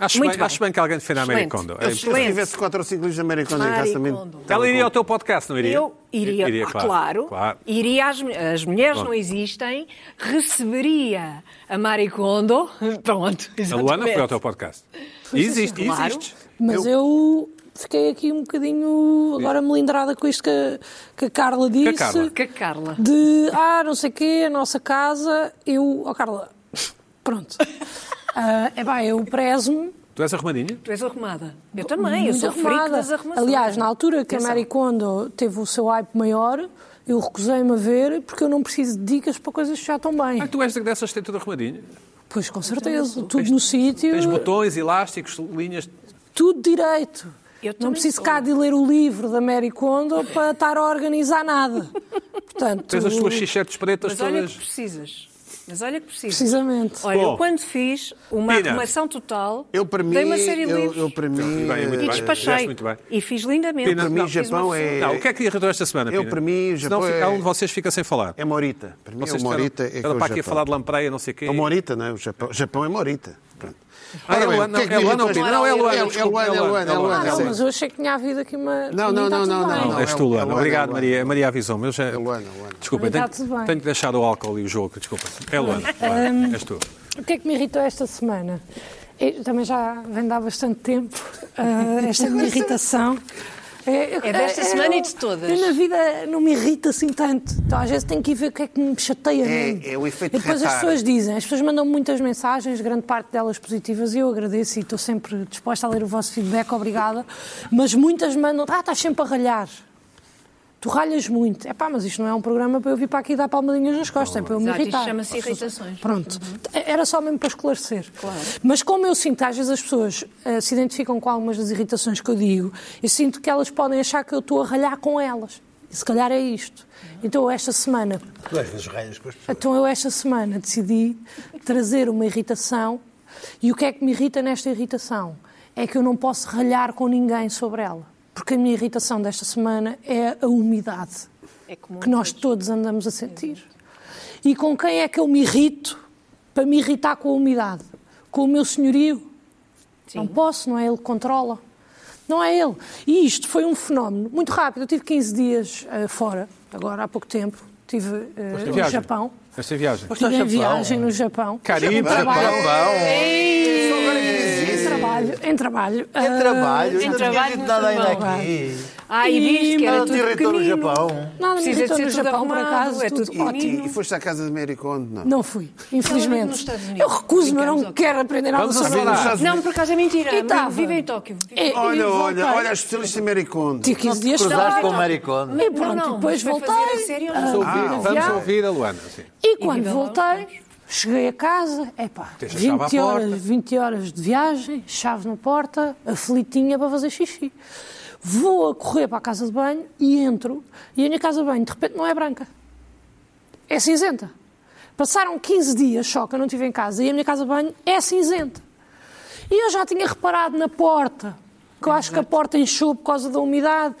Acho Muito bem, bem. acho bem que alguém defenda a Mary. Kondo. É Eu, se tivesse 4 ou 5 livros de americano em casa também. Ela iria ao teu podcast, não iria? Eu iria, ah, claro, claro. iria às as mulheres Pronto. não existem, receberia a Maricondo, pronto, A exatamente. Luana foi ao teu podcast. Existe, Claro. existe. Mas eu... fiquei aqui um bocadinho agora melindrada com isto que, a- que a Carla disse. Carla? Que a Carla. De, ah, não sei o quê, a nossa casa. Eu, ó Carla, pronto. Ah, é pá, eu prezo-me Tu és arrumadinha? Tu és arrumada. Eu também, eu sou arrumada. das arrumações. Aliás, na altura que a. Mary Kondo teve o seu hype maior, eu recusei-me a ver porque eu não preciso de dicas para coisas que já estão bem. Ah, tu és dessas que tem tudo arrumadinho. Pois, com certeza. Tudo no sítio, Tens botões, elásticos, linhas. tudo direito. Eu Não preciso sou. cá de ler o livro da Mary Kondo para estar a organizar nada. Portanto, Tens as tuas x-shirts pretas Mas olha todas. que precisas. Mas olha que precisas. precisamente. Olha, Bom. eu quando fiz uma Pina. arrumação total, Eu, para mim, dei uma série de eu, livros eu, para mim, Bem, muito e bem. despachei. bem. E fiz lindamente. Pina, para mim, Não, Japão é- Não, o que é que irritou esta semana, Eu, para mim, o Senão Japão é- um de vocês fica sem falar. é Morita. Para mim, Vocês é o Morita. É que é Era o para aqui a Japão. falar de lampreia, não sei o quê. É o Morita, não é? O Japão, Japão é Morita. Ah, é Luana, o que é que não, é Luana, Pina. Não, é Luana, É Luana, é é Luana, é é. Ah, não, sim. mas eu achei que tinha havido aqui uma. Não, não, não, não, não, Não, és tu, é Luana. Obrigado, é Maria. Maria avisou-me. Eu já... É Luana, Luana. Desculpa, tenho, que deixar o álcool e o jogo. Desculpa. É Luana. És tu. O que é que me irritou esta semana? Eu também já vem de há bastante tempo ah, esta minha irritação. Eu- É desta eu- semana e de todas. Eu na vida não me irrita assim tanto. Então às vezes tenho que ir ver o que é que me chateia É- é o efeito E depois as retar. pessoas dizem, as pessoas mandam muitas mensagens, grande parte delas positivas, e eu agradeço e estou sempre disposta a ler o vosso feedback, obrigada. Mas muitas mandam, ah, estás sempre a ralhar. Tu ralhas muito. É pá, mas isto não é um programa para eu vir para aqui dar palmadinhas nas costas, é para eu me Exato, irritar. chama-se irritações. Pronto. Era só mesmo para esclarecer. Mas como eu sinto, às vezes as pessoas eh, se identificam com algumas das irritações que eu digo, eu sinto que elas podem achar que eu estou a ralhar com elas. E se calhar é isto. Então eu esta semana Tu às vezes raias com as pessoas. então eu esta semana decidi trazer uma irritação e o que é que me irrita nesta irritação? É que eu não posso ralhar com ninguém sobre ela. Porque a minha irritação desta semana é a umidade É que nós todos andamos a sentir. E com quem é que eu me irrito para me irritar com a umidade? Com o meu senhorio? Não posso, não é ele que controla. Não é ele. E isto foi um fenómeno muito rápido. Eu tive 15 dias eh, fora, agora há pouco tempo. Estive eh, Foste em no viagem? Japão. Esta viagem. Estive em Japão? viagem no Japão. Caribe, trabalho. Japão. Em trabalho. Em trabalho. É Ah, trabalho. em Não tinha trabalho dito no nada ainda aqui. Ah, e viste que era Não tudo te irritou no pequenino. Japão. Nada me Precisa de ser no tudo Japão, por acaso. é tudo tudo E, ótimo. e, foste à casa de Mary Kondo? Não. Não fui, infelizmente. Eu recuso-me, não quero aprender nada Vamos sobre lá. Não, por acaso é mentira. E. Vive em Tóquio. E Olha, olha, olha, a especialista em Mary Kondo. Tive 15 dias Cruzaste com o Maricone. E pronto, Não, não, depois voltei. não? ah, Vamos ouvir, a vamos viagem. ouvir a Luana. Sim. E quando voltei, cheguei a casa, epá, Tens a chave à 20 horas, porta. 20 horas de viagem, chave na porta, aflitinha para fazer xixi. Vou a correr para a casa de banho e entro, e a minha casa de banho de repente não é branca. É cinzenta. Passaram 15 dias só que eu não estive em casa e a minha casa de banho é cinzenta. E eu já tinha reparado na porta, que eu acho que a porta inchou por causa da umidade,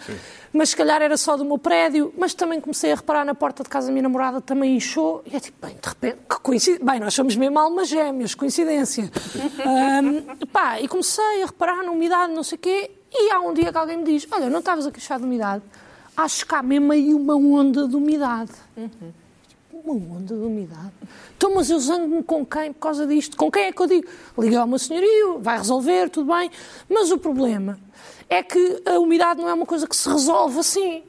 mas se calhar era só do meu prédio. Mas também comecei a reparar na porta de casa da minha namorada, também inchou. E é tipo, bem, de repente, que coincidência. Bem, nós somos mesmo almas gêmeas, coincidência. Ahm, pá, e comecei a reparar na umidade, não sei o quê. E há um dia que alguém me diz: Olha, não estavas a queixar de umidade? Acho que há mesmo aí uma onda de umidade. Uma onda de umidade. Então, mas eu zango-me com quem por causa disto? Com quem é que eu digo? Liguei ao meu senhorio, vai resolver, tudo bem. Mas o problema é que a umidade não é uma coisa que se resolve assim.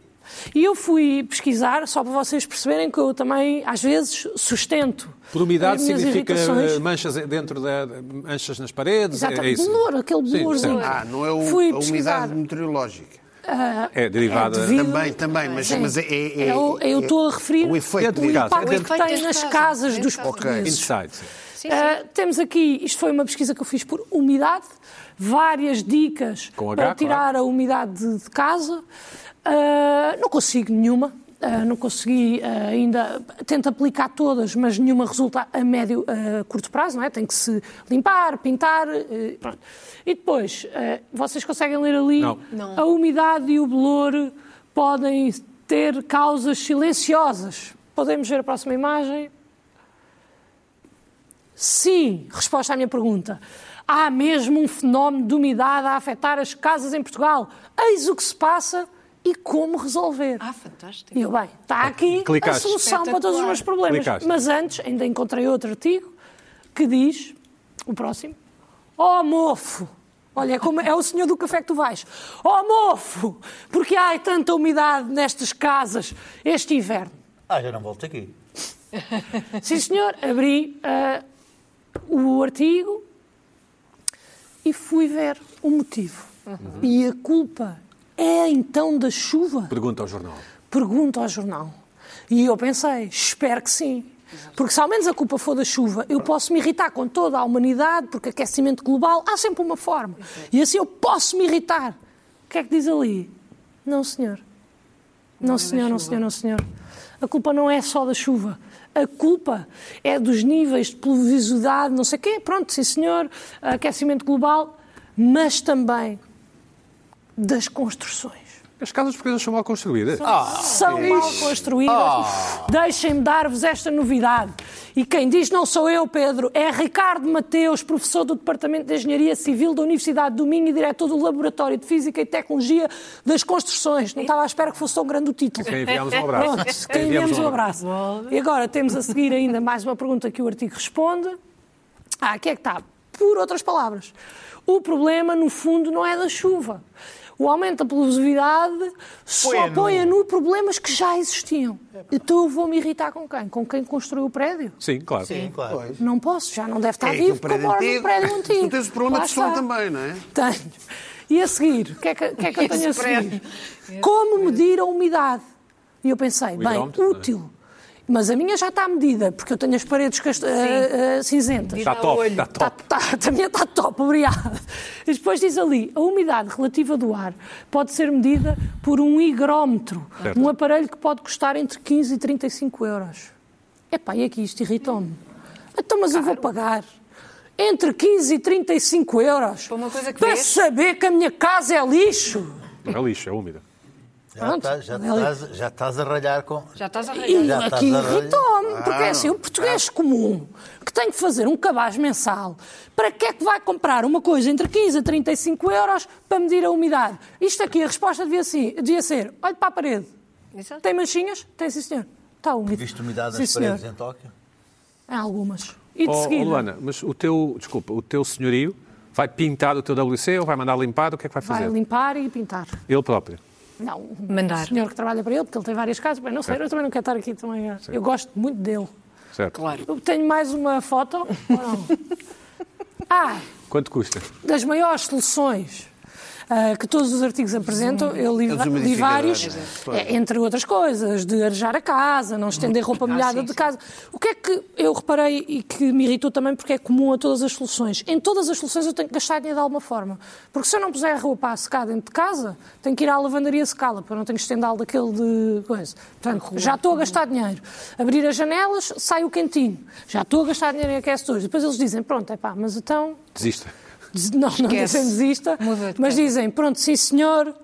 E eu fui pesquisar, só para vocês perceberem que eu também, às vezes, sustento. Por umidade significa irritações. eh, manchas dentro da manchas nas paredes, Exato, é isso. bolor, aquele certo. Ah, não é o- Fui a pesquisar. umidade meteorológica. É derivada. É devido- Também, também, mas, mas é, é, é- Eu- eu estou a referir o efeito disso. casa. impacto que tem nas casas dos portugueses. Inside. sim. Sim, sim. Uh, temos aqui, isto foi uma pesquisa que eu fiz por umidade, várias dicas H, para tirar a umidade de, de casa. Uh, não consigo nenhuma, uh, não consegui uh, ainda, tento aplicar todas, mas nenhuma resulta a médio, a curto prazo, não é? Tem que se limpar, pintar, uh, pronto. E depois, uh, vocês conseguem ler ali, Não. Não. a umidade e o bolor podem ter causas silenciosas. Podemos ver a próxima imagem? Sim, resposta à minha pergunta. Há mesmo um fenómeno de umidade a afetar as casas em Portugal. Eis o que se passa e como resolver. Ah, fantástico. E eu, bem, está aqui Clicaste. a solução para todos os meus problemas. Clicaste. Mas antes, ainda encontrei outro artigo que diz, o próximo, ó mofo, olha, é, como, é o senhor do café que tu vais, ó mofo, porque há tanta umidade nestas casas este inverno. Ah, já não volto aqui. Sim, senhor, abri ah, o artigo e fui ver o motivo. E a culpa é então da chuva? Pergunta ao jornal. Pergunto ao jornal. E eu pensei, espero que sim. Porque se ao menos a culpa for da chuva, eu posso me irritar com toda a humanidade, porque aquecimento global há sempre uma forma. E assim eu posso me irritar. O que é que diz ali? Não, senhor. Não, senhor, não, senhor, não, senhor. A culpa não é só da chuva. A culpa é dos níveis de pluviosidade, não sei o quê. Pronto, sim, senhor. Aquecimento global. Mas também das construções As casas portuguesas são mal construídas. são mal construídas. Deixem-me dar-vos esta novidade. E quem diz não sou eu, Pedro, é Ricardo Mateus, professor do Departamento de Engenharia Civil da Universidade do Minho e diretor do Laboratório de Física e Tecnologia das Construções. Não estava à espera que fosse tão grande o título. Quem enviamos um abraço. Pronto, quem enviamos um abraço. abraço. E agora temos a seguir ainda mais uma pergunta que o artigo responde. Ah, aqui é que está. Por outras palavras, o problema, no fundo, não é da chuva. O aumento da pluviosidade só Põe a nu. põe a nu problemas que já existiam. Então eu vou me irritar com quem? Com quem construiu o prédio? Sim, claro. Sim, claro. Pois. Não posso, já não deve estar É vivo porque eu prédio moro num prédio antigo. Tu tens o problema Lá de som está. também, não é? Tenho. E a seguir, o que é que, que, é que eu tenho a seguir? Como medir a umidade? E eu pensei, bem, é? útil. Mas a minha já está medida, porque eu tenho as paredes cast- ah, cinzentas. Está top, está Tá, top. tá, a minha está top, obrigada. E depois diz ali, a umidade relativa do ar pode ser medida por um higrómetro, Certo. um aparelho que pode custar entre 15 e 35 euros. Epá, e aqui isto irritou-me. Então, mas eu vou pagar entre 15 e 35 euros Para uma coisa que para saber que a minha casa é lixo. Não é lixo, é úmida. Já, estás, já, ali. estás, já estás a ralhar com. Já estás a E ralhar. Já aqui irritou-me, porque é assim, o português comum, que tem que fazer um cabaz mensal, para que é que vai comprar uma coisa entre 15 a 35 euros para medir a umidade? Isto aqui, a resposta devia, assim, devia ser, olhe para a parede, Exato. tem manchinhas? Tem, sim senhor. Está úmido. Viste umidade sim, nas senhor. paredes em Tóquio? Há algumas. E de Oh, oh, seguida, Luana, mas o teu, desculpa, o teu senhorio vai pintar o teu WC ou vai mandar limpar? O que é que vai fazer? vai limpar e pintar. Ele próprio. Não, Mandar. o senhor que trabalha para ele, porque ele tem várias casas, bem, não sei, eu também não quero estar aqui também. a- Eu gosto muito dele. Certo. Claro. Eu tenho mais uma foto? ou não? Ah, Quanto custa? das maiores soluções ah, que todos os artigos apresentam, eu li, li vários, é, entre outras coisas, de arejar a casa, não estender roupa molhada sim, de sim. casa. O que é que eu reparei e que me irritou também, porque é comum a todas as soluções? Em todas as soluções eu tenho que gastar dinheiro de alguma forma. Porque se eu não puser a roupa a secar dentro de casa, tenho que ir à lavandaria secá-la, porque eu não tenho estendal daquele de coisa. Portanto, já estou a gastar dinheiro. Abrir as janelas, sai o quentinho. Já estou a gastar dinheiro em aquecedores. Depois eles dizem, pronto, é pá, mas então Desista. Diz- Não, não Esquece. Muda de mas dizem, pronto, sim senhor,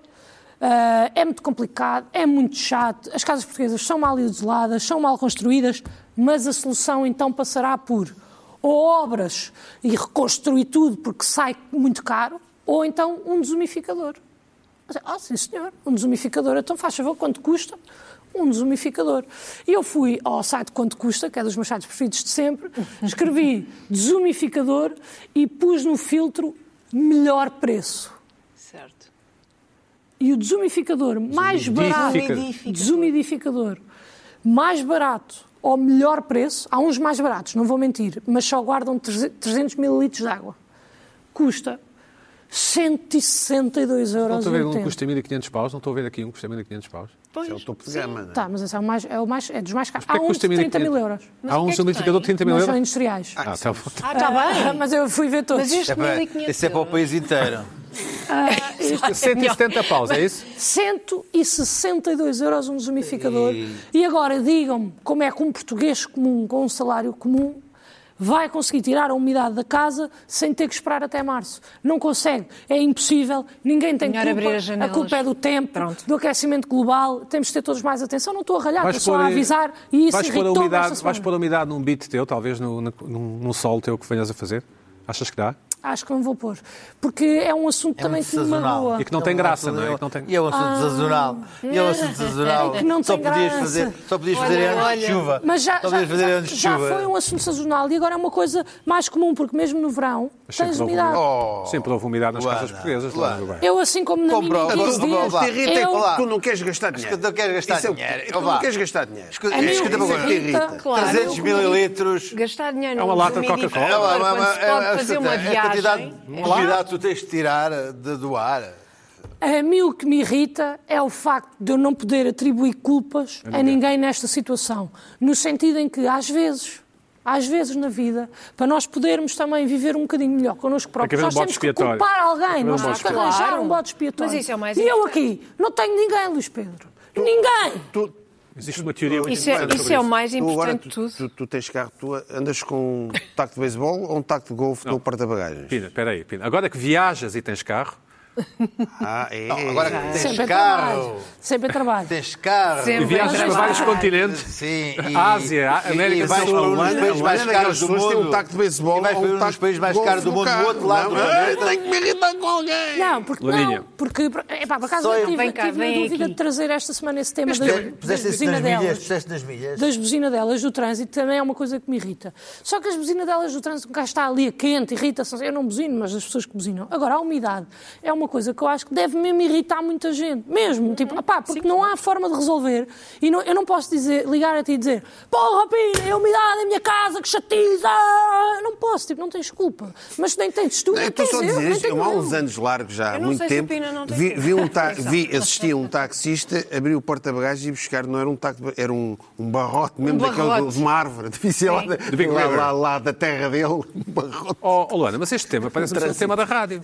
ah, é muito complicado, é muito chato, as casas portuguesas são mal isoladas, são mal construídas, mas a solução então passará por ou obras e reconstruir tudo porque sai muito caro, ou então um desumificador. Ah, sim senhor, um desumificador, então faz favor, quanto custa? Um desumificador. E eu fui ao site Quanto Custa, que é dos meus sites preferidos de sempre, escrevi desumificador e pus no filtro melhor preço. Certo. E o desumificador mais barato, Desumidificador. mais barato ou melhor preço, há uns mais baratos, não vou mentir, mas só guardam 300 mililitros de água. Custa 162 Não euros. estou a ver um que custa 1.500 paus, não estou a ver aqui um que custa 1.500 paus. Isso é o topo de gama, não é? Tá, mas esse é, o mais, é, o mais, é dos mais caros. Há custa de 30 mil 1.500? euros. Há um é solidificador de 30 mil Mas são euros? industriais. Ah, tá bom. Ah, está bem. mas eu fui ver todos. Mas este É para- 1500 Esse é para o país inteiro. 170 paus, é isso? 162 euros um desumificador. E agora digam-me como é que um português comum, com um salário comum, vai conseguir tirar a umidade da casa sem ter que esperar até março. Não consegue. É impossível. Ninguém tem Melhor culpa. abrir as a culpa é do tempo, Pronto. do aquecimento global. Temos de ter todos mais atenção. Não estou a ralhar, Vais estou só a avisar. E isso vais pôr a irritou-me vais pôr a umidade num beat teu, talvez no, no, num, num sol teu que venhas a fazer? Achas que dá? Acho que não vou pôr. Porque é um assunto É também que me sazonal. magoa. E que não É tem um graça, não é? Que não tem- E é um assunto sazonal. E é um assunto sazonal. É que não só tem podias graça. fazer, só podias Olha, fazer anos olha. de chuva. Mas já, só já, podias fazer já- anos de já foi um assunto sazonal e agora é uma coisa mais comum, porque mesmo no verão Sempre tens houve umidade. Oh, Sempre houve umidade nas Luana, casas portuguesas. Luana. Uruguai. Eu, assim como na Comprou. minha 15 Vamos lá, dias, vamos lá. Te irrita é eu, que tu não queres gastar dinheiro. que tu não queres gastar é o- dinheiro. Tu não queres gastar dinheiro. Escuta, A mim escuta o que uma me coisa. irrita- Claro, 300 eu- mililitros. Gastar dinheiro É uma lata de Coca-Cola. É é- pode é- fazer uma A quantidade de que tu tens de tirar de doar. a mim o que me irrita é o facto de eu não poder atribuir culpas a ninguém nesta situação. No sentido em que, às vezes, às vezes na vida, para nós podermos também viver um bocadinho melhor connosco próprios, um nós bode temos que culpar alguém, um nós temos que arranjar um bode expiatório. Mas isso é o mais e eu aqui não tenho ninguém, Luís Pedro. Ninguém! Tu, Existe uma teoria muito Isso é, isso é o mais importante de tudo. tu, tu tens carro, tu andas com um taco de beisebol ou um taco de golfe no porta-bagagens? Pina, espera aí, Pina. Agora que viajas e tens carro, Ah, é. Não, agora que tens Sempre carro, trabalho. Sempre trabalho. tens carro. Sempre e viajas para vários continentes, Sim, e, Ásia, e- América e do vais Sul. para um dos países mais caros do mundo. um taco de beisebol E vais para um um dos taco países mais caros do mundo, do outro lado. Tenho que me irritar com alguém. Não, porque não, porque epá, por acaso eu tive, tive dúvida aqui. de trazer esta semana esse tema das, das Puseste isso nas milhas, buzinadelas. puseste nas milhas. Das buzinadelas do trânsito também é uma coisa que me irrita. Só que as buzinadelas do trânsito, cá está ali a quente, irrita-se. Eu não buzino, mas as pessoas que buzinam. Agora, a umidade é uma uma coisa que eu acho que deve mesmo irritar muita gente. Mesmo. Tipo, pá, porque não há forma de resolver. E não- eu não posso dizer, ligar a ti e dizer porra, Pina, é a umidade da minha casa que chatiza. Eu não posso, tipo, não tens culpa. Mas nem tens tu, Não, nem eu tens só a eu, dizer tenho Eu, há eu. uns anos largos já, há Eu não muito sei se o tempo, Pina não tem vi, vi um ta vi assistir a um taxista abrir o porta-bagagens e buscar, não era um taco, era um, um barrote mesmo Um daquele barrote. de uma árvore, de lá, Sim. da- De Big lá, lá, lá da terra dele, um barrote. Oh, oh, Luana, mas este tema parece-me ser um tema da rádio.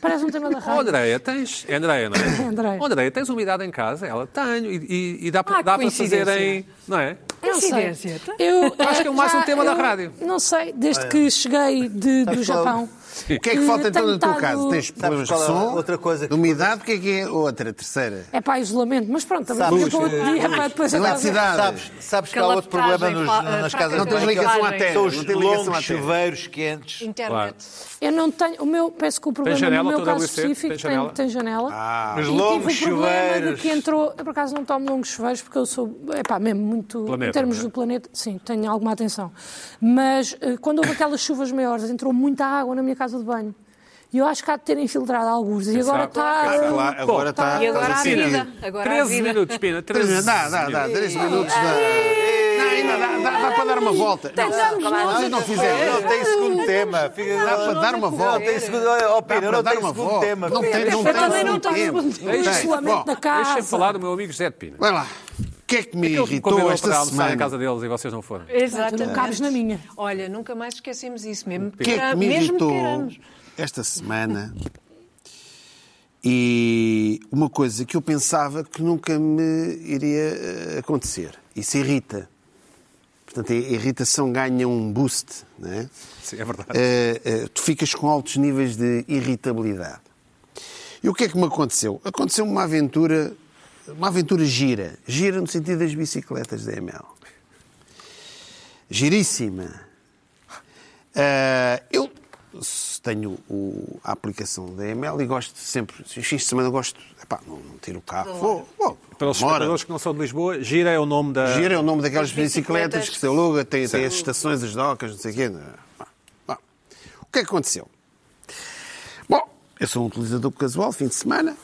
Parece um tema da Oh. Andréia, tens. É Andréia, não é? É Andréia. Oh, Andréia, tens umidade em casa? Ela tenho. E, e- e dá, para Ah, dá para fazer em. Não é? Coincidência. Eu Acho que é mais um já- tema da eu rádio. Não sei, desde que cheguei de- do Japão. O que é que falta então na tua estado- casa? Tens problemas de é som, outra coisa que- umidade, o que é que é outra, terceira? É para isolamento, mas pronto, também fica para outro dia, para depois a Eletricidade. Sabes, sabes que há outro problema nos- nas casas Não tens ligação à terra. São Não os tem ligação à longos terra. chuveiros quentes. Internet. Eu não tenho, o meu, peço que o problema no meu toda caso específico Tem tem, janela? tem janela. Ah, Os e longos tive o problema chuveiros. de que entrou, eu por acaso não tomo longos chuveiros porque eu sou, epá, mesmo muito, Planeta, em termos é? do planeta, sim, tenho alguma atenção. Mas eh, quando houve aquelas chuvas maiores, entrou muita água na minha casa de banho. E eu acho que há de ter infiltrado alguns. E agora está... Claro, agora está. E agora há estás a vida. Agora há 13 vida. minutos, Pina. 13 Três- Dá, dá, dá. minutos. 3 minutos dá. Não, ainda dá, dá, dá para dar uma volta. Não, Tentamos não, nós não, não fizemos. Não tem segundo tema. Fica- Dá para dar uma Não volta. tem segundo. Pina, para não dar tem uma segundo volta. tema. Não tem, não Eu tem também não tenho segundo Não tempo. tem. Isolamento Bom, da casa. Deixa-me falar do meu amigo José de Pina. Vai lá. O que é que me que me irritou convidou esta para almoçar em semana? casa deles e vocês não foram. Exatamente. não cabes na minha. Olha, nunca mais esquecemos isso, mesmo O que é que me irritou queiramos. esta semana? E uma coisa que eu pensava que nunca me iria eh, acontecer. Isso irrita. Portanto, a irritação ganha um boost, não é? Sim, é verdade. Eh, eh, tu ficas com altos níveis de irritabilidade. E o que é que me aconteceu? Aconteceu uma aventura, uma aventura gira. Gira no sentido das bicicletas da ML. Giríssima. Eh, eu tenho o- a aplicação da ML e gosto sempre, fins de semana gosto, epá, não, não tiro o carro, vou, vou, Para os espectadores que não são de Lisboa, Gira é o nome da. Gira é o nome daquelas As bicicletas, bicicletas que se aluga, tem, tem as estações, as docas, não sei o quê. Bom, bom. O que é que aconteceu? Bom, eu sou um utilizador casual, fim de semana,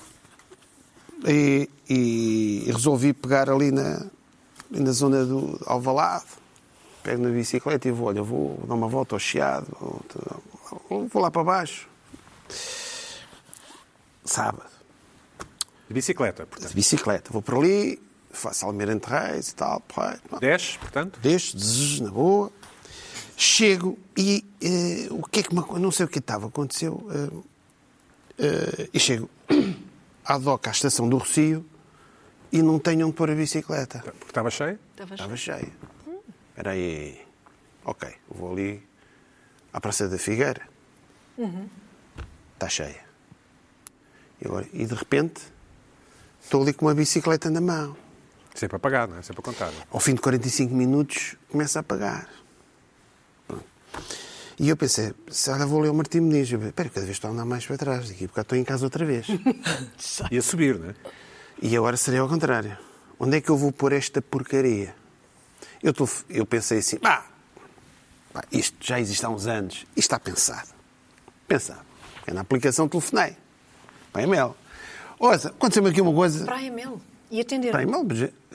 e, e resolvi pegar ali na, na zona do Alvalade, pego na bicicleta e vou, olha, vou dar uma volta ao Chiado, vou, vou lá para baixo. Sábado De bicicleta, de portanto. bicicleta. Vou por ali, faço Almirante Reis e tal. 10, portanto. Deixo, zzz, na boa. Chego e eh, o que é que me, não sei o que estava, aconteceu. eh, eh, e chego à doca, à estação do Rocio, e não tenho onde pôr a bicicleta. Porque estava cheio. Estava Estava cheia. Espera aí. Ok, vou ali à Praça da Figueira. Está cheia. E, agora, e de repente estou ali com uma bicicleta na mão. Sempre a pagar, não é? Sempre a contar. é? Ao fim de 45 minutos começa a pagar. Pronto. E eu pensei, se olha, vou ler o Martim Muniz. Eu, Espera, cada vez estou a andar mais para trás. Daqui a bocado estou em casa outra vez. E a subir, não é? E agora seria ao contrário. Onde é que eu vou pôr esta porcaria? Eu, tô- eu pensei assim, pá, pá, isto já existe há uns anos. Isto está pensado. Pensado. É na aplicação telefonei. Para a e-mail. Ouça, aconteceu-me aqui uma coisa. Para a ML. E atender. Para a e-mail,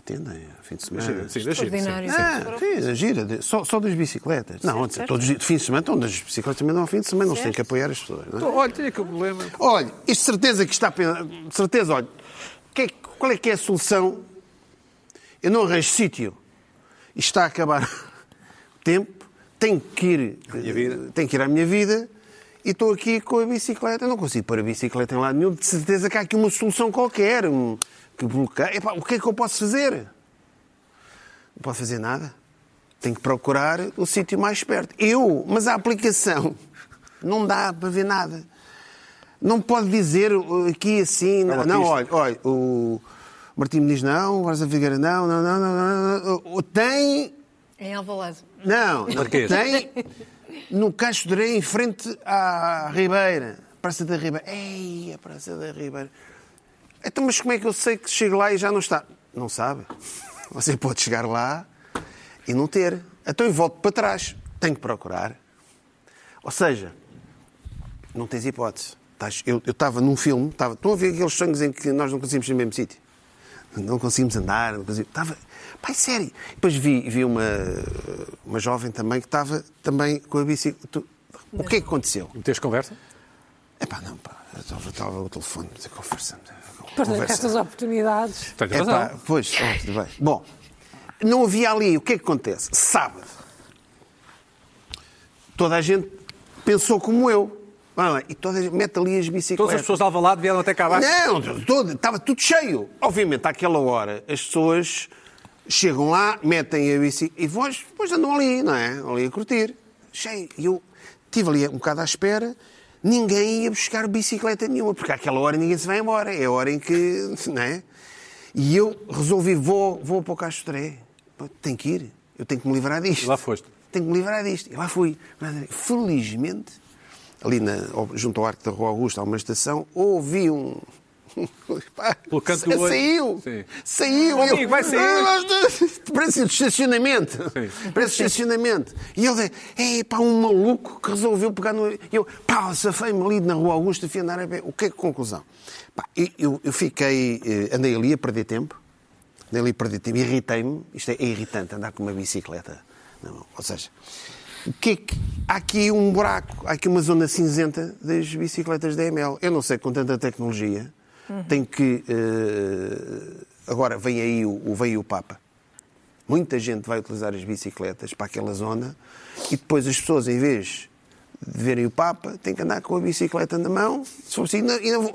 mas atendem, fim de semana. Sim, da gira. sim. Extraordinário. Ah, sim, a gira. Só, só das bicicletas. não, antes, certo. todos os dias- de fim de semana, então das bicicletas também não ao fim de semana, não se tem Certo. que apoiar as pessoas. Não é? Então, olha, tenho aqui um problema. Olha, isto de certeza que está a pensar. de certeza, olha, que é- qual é que é a solução? Eu não arranjo sítio. Isto está a acabar o tempo, tenho que ir, tenho que ir à minha vida e estou aqui com a bicicleta. Eu não consigo pôr a bicicleta em lado nenhum. De certeza que há aqui uma solução qualquer. Um, que bloqueia. Epá, o que é que eu posso fazer? Não posso fazer nada. Tenho que procurar o sítio mais perto. Eu, mas a aplicação não dá para ver nada. Não pode dizer uh, aqui assim. Não, uma não pista. olha, olha, o Martim me diz não, o Varza Figueira não, não, não, não, não, não, não. Tem. Em Alvalade. Não, Marquês. tem no Cacho de Areia, em frente à Ribeira. Praça da Ribeira. Ei, a Praça da Ribeira. Então, mas como é que eu sei que chego lá e já não está? Não sabe. Você pode chegar lá e não ter. Então eu volto para trás. Tenho que procurar. Ou seja, não tens hipótese. Eu estava num filme, estava, estão a ver aqueles sonhos em que nós não conseguimos ir no mesmo sítio? Não conseguimos andar, não conseguimos, estava, pai, sério. Depois vi, vi uma, uma jovem também que estava também com a bicicleta. O que é que aconteceu? Tens conversa? Epá, não, pá, estava, estava ao telefone, mas conversando. Portanto, estas oportunidades. Tens É razão. pá, pois, tudo bem. Bom, não havia ali. O que é que acontece? Sábado. Toda a gente pensou como eu. Lá, E toda a gente mete ali as bicicletas. Todas as pessoas de Alvalade vieram até cá abaixo. Não, todo, estava tudo cheio. Obviamente, àquela hora, as pessoas chegam lá, metem a bici e depois, depois andam ali, não é? Ali a curtir. Cheio. E eu estive ali um bocado à espera, ninguém ia buscar bicicleta nenhuma, porque àquela hora ninguém se vai embora. É a hora em que. Não é? E eu resolvi, vou, vou para o. Pá, Tenho que ir. Eu tenho que me livrar disto. E lá foste. Tenho que me livrar disto. E lá fui. Felizmente, ali na, junto ao Arco da Rua Augusta, há uma estação, ouvi um. Do olho. Saiu! Sim. Saiu! Amigo, Eu- vai sair. Ah, Parece de estacionamento. Sim. Parece estacionamento. E ele é pá, um maluco que resolveu pegar no. Eu, pá, safei-me ali na Rua Augusta, fui andar a pé. O que é que conclusão? Pá, eu- eu, fiquei. eh, Andei ali a perder tempo. Andei ali a perder tempo. Irritei-me. Isto é, é irritante andar com uma bicicleta. na mão. Ou seja, o que é que. Há aqui um buraco, há aqui uma zona cinzenta das bicicletas da ML. Eu não sei, com tanta tecnologia, tem que. eh, agora vem aí o, vem o Papa. Muita gente vai utilizar as bicicletas para aquela zona e depois as pessoas, em vez de verem o Papa, têm que andar com a bicicleta na mão. Se for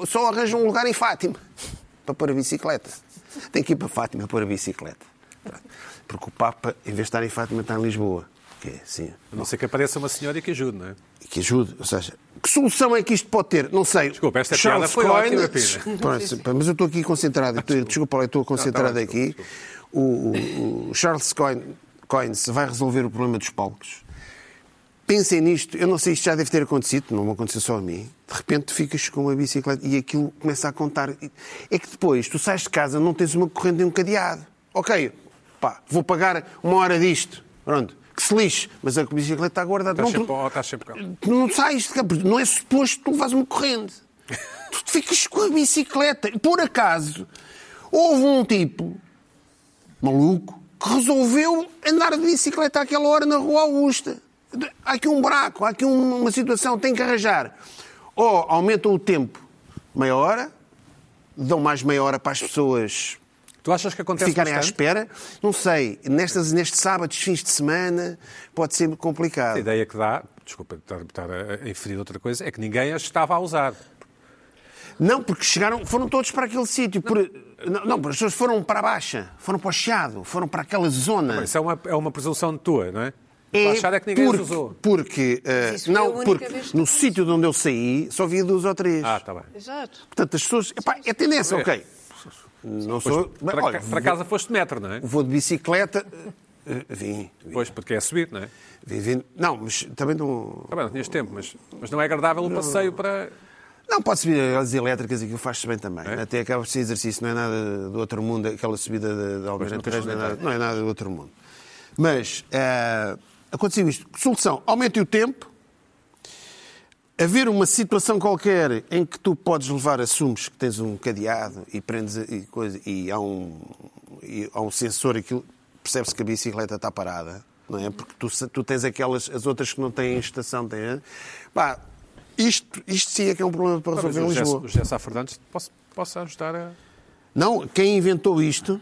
só arranjam um lugar em Fátima para pôr a bicicleta. Tem que ir para Fátima pôr a bicicleta. Porque o Papa, em vez de estar em Fátima, está em Lisboa. Assim. A não ser que apareça uma senhora e que ajude, não é? E que ajude. Ou seja, que solução é que isto pode ter? Não sei. Desculpa, esta Charles piada foi Coyne- ótima. Pronto, mas eu estou aqui concentrado. Estou- Desculpa, eu estou concentrado Não, tá bem, aqui. O, o- o Charles Coyne, vai resolver o problema dos palcos. Pensem nisto. Eu não sei, isto já deve ter acontecido, não aconteceu só a mim. De repente ficas com uma bicicleta e aquilo começa a contar. É que depois tu sais de casa, não tens uma corrente nem um cadeado. Ok, pá, vou pagar uma hora disto. Pronto, que se lixe. Mas a bicicleta está guardada. Estás Não, sempre, oh, sempre. Tu não sais de campo, não é suposto que tu levas uma corrente. Tu ficas com a bicicleta. Por acaso, houve um tipo maluco que resolveu andar de bicicleta àquela hora na Rua Augusta. Há aqui um buraco, há aqui um- uma situação, tem que arranjar. Ou aumentam o tempo meia hora, dão mais meia hora para as pessoas Tu achas que acontece ficarem à bastante? espera. Não sei, nestas, nestes sábados, fins de semana, pode ser complicado. A ideia que dá, desculpa estar, estar a inferir outra coisa, é que ninguém as estava a usar. Não, porque chegaram, foram todos para aquele sítio. Por- Não, não, as pessoas foram para a Baixa, foram para o Chiado, foram para aquela zona. Isso é uma, é uma presunção tua, não é? É É achar é que ninguém porque, as usou. Porque, a não, porque no sítio de onde eu saí só havia duas ou três. Ah, está bem. Exato. Portanto, as pessoas. Epá, é tendência, ok. Não sou. Para, Olha, para casa foste metro, não é? vou, vou de bicicleta. eh, Vim, vim, Pois, porque é subir, não é? vim, vim. Não, mas também não. Está bem, não tinhas tempo, mas, mas não é agradável o passeio para. Não, pode subir as elétricas, aquilo faz-se bem também. É? Até acaba de ser exercício, não é nada do outro mundo, aquela subida de, de Almirante Reis, não não, é nada, não é nada do outro mundo. Mas eh, aconteceu isto. Solução, aumente o tempo, haver uma situação qualquer em que tu podes levar, assumes que tens um cadeado e prendes e, coisa, e há um, e há um sensor, aquilo percebe-se que a bicicleta está parada, não é? Porque tu, tu tens aquelas, as outras que não têm estação, têm. Pá, isto, isto sim é que é um problema para Mas resolver em Lisboa. o José Sá Fernandes posso, posso ajudar a. Não, quem inventou isto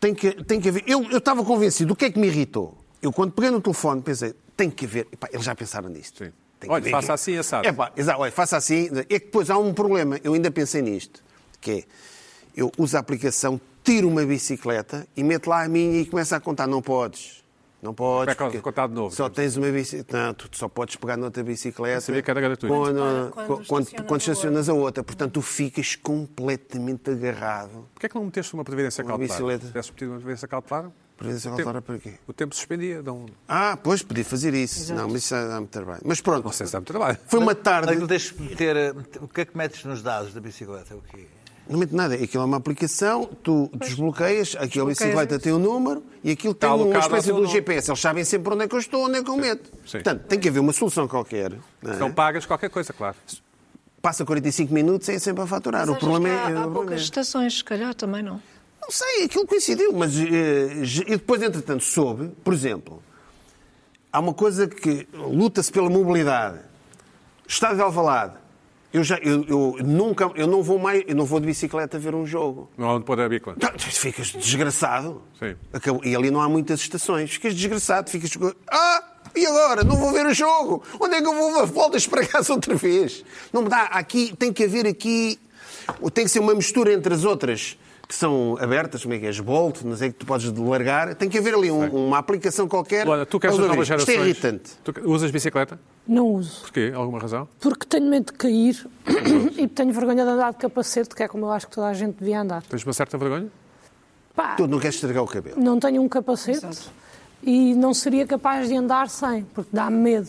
tem que, tem que haver. Eu, eu estava convencido. O que é que me irritou? Eu, quando peguei no telefone, pensei, tem que haver. Epá, eles já pensaram nisto. Sim. Tem Olha, faça assim, assado. Epá, exato, olha, faça assim. É que depois há um problema. Eu ainda pensei nisto. Que é, eu uso a aplicação, tiro uma bicicleta e meto lá a minha e começo a contar. Não podes. Não podes. Vai porque contar de novo, Só tens uma bicicleta. Não, tu só podes pegar noutra bicicleta. sabia que era gratuito. Quando, Quando- quando, quando quando, estacionas a estacionas a outra. Portanto, tu ficas completamente agarrado. Porquê é que não meteste uma previdência Uma cautelar? bicicleta. Se tivesse metido uma previdência cautelar, Previdência o para quê? o tempo suspendia. Não, Ah, pois, podia fazer isso. Não, mas isso dá muito trabalho. Mas pronto, não sei se dá muito trabalho. foi uma tarde. Aquilo tens meter. eh, O que é que metes nos dados da bicicleta? O quê? Não meto nada. Aquilo é uma aplicação, tu desbloqueias, aquela bicicleta tem um número e aquilo tem uma espécie de um. GPS. Eles sabem sempre onde é que eu estou, onde é que eu meto. sim. Portanto, tem que haver uma solução qualquer. não é? Então pagas qualquer coisa, claro. passa 45 minutos é sempre a faturar. Mas o problema que é. há, o há problema poucas é- estações, se calhar, também não. Não sei, aquilo coincidiu, mas eh, e depois, entretanto, soube, por exemplo, há uma coisa que luta-se pela mobilidade. Estado de Alvalade. Eu, já, eu, eu nunca, eu não vou mais, eu não vou de bicicleta ver um jogo. Não há onde pôr a bicla. Então, Ficas desgraçado. Sim. Acabou- E ali não há muitas estações. Ficas desgraçado, ficas. Ah! E agora? Não vou ver o jogo. Onde é que eu vou dar voltas para casa outra vez? Não me dá. Aqui tem que haver aqui. Tem que ser uma mistura entre as outras que são abertas, como é que é? As Bolt, não sei que tu podes largar. Tem que haver ali um- uma aplicação qualquer. Luana, tu queres das novas gerações. Isto é irritante. Tu usas bicicleta? Não uso. Porquê? Alguma razão? Porque tenho medo de cair e tenho vergonha de andar de capacete, que é como eu acho que toda a gente devia andar. Tens uma certa vergonha? Pá, Tu não queres estragar o cabelo. não tenho um capacete e não seria capaz de andar sem, porque dá-me medo.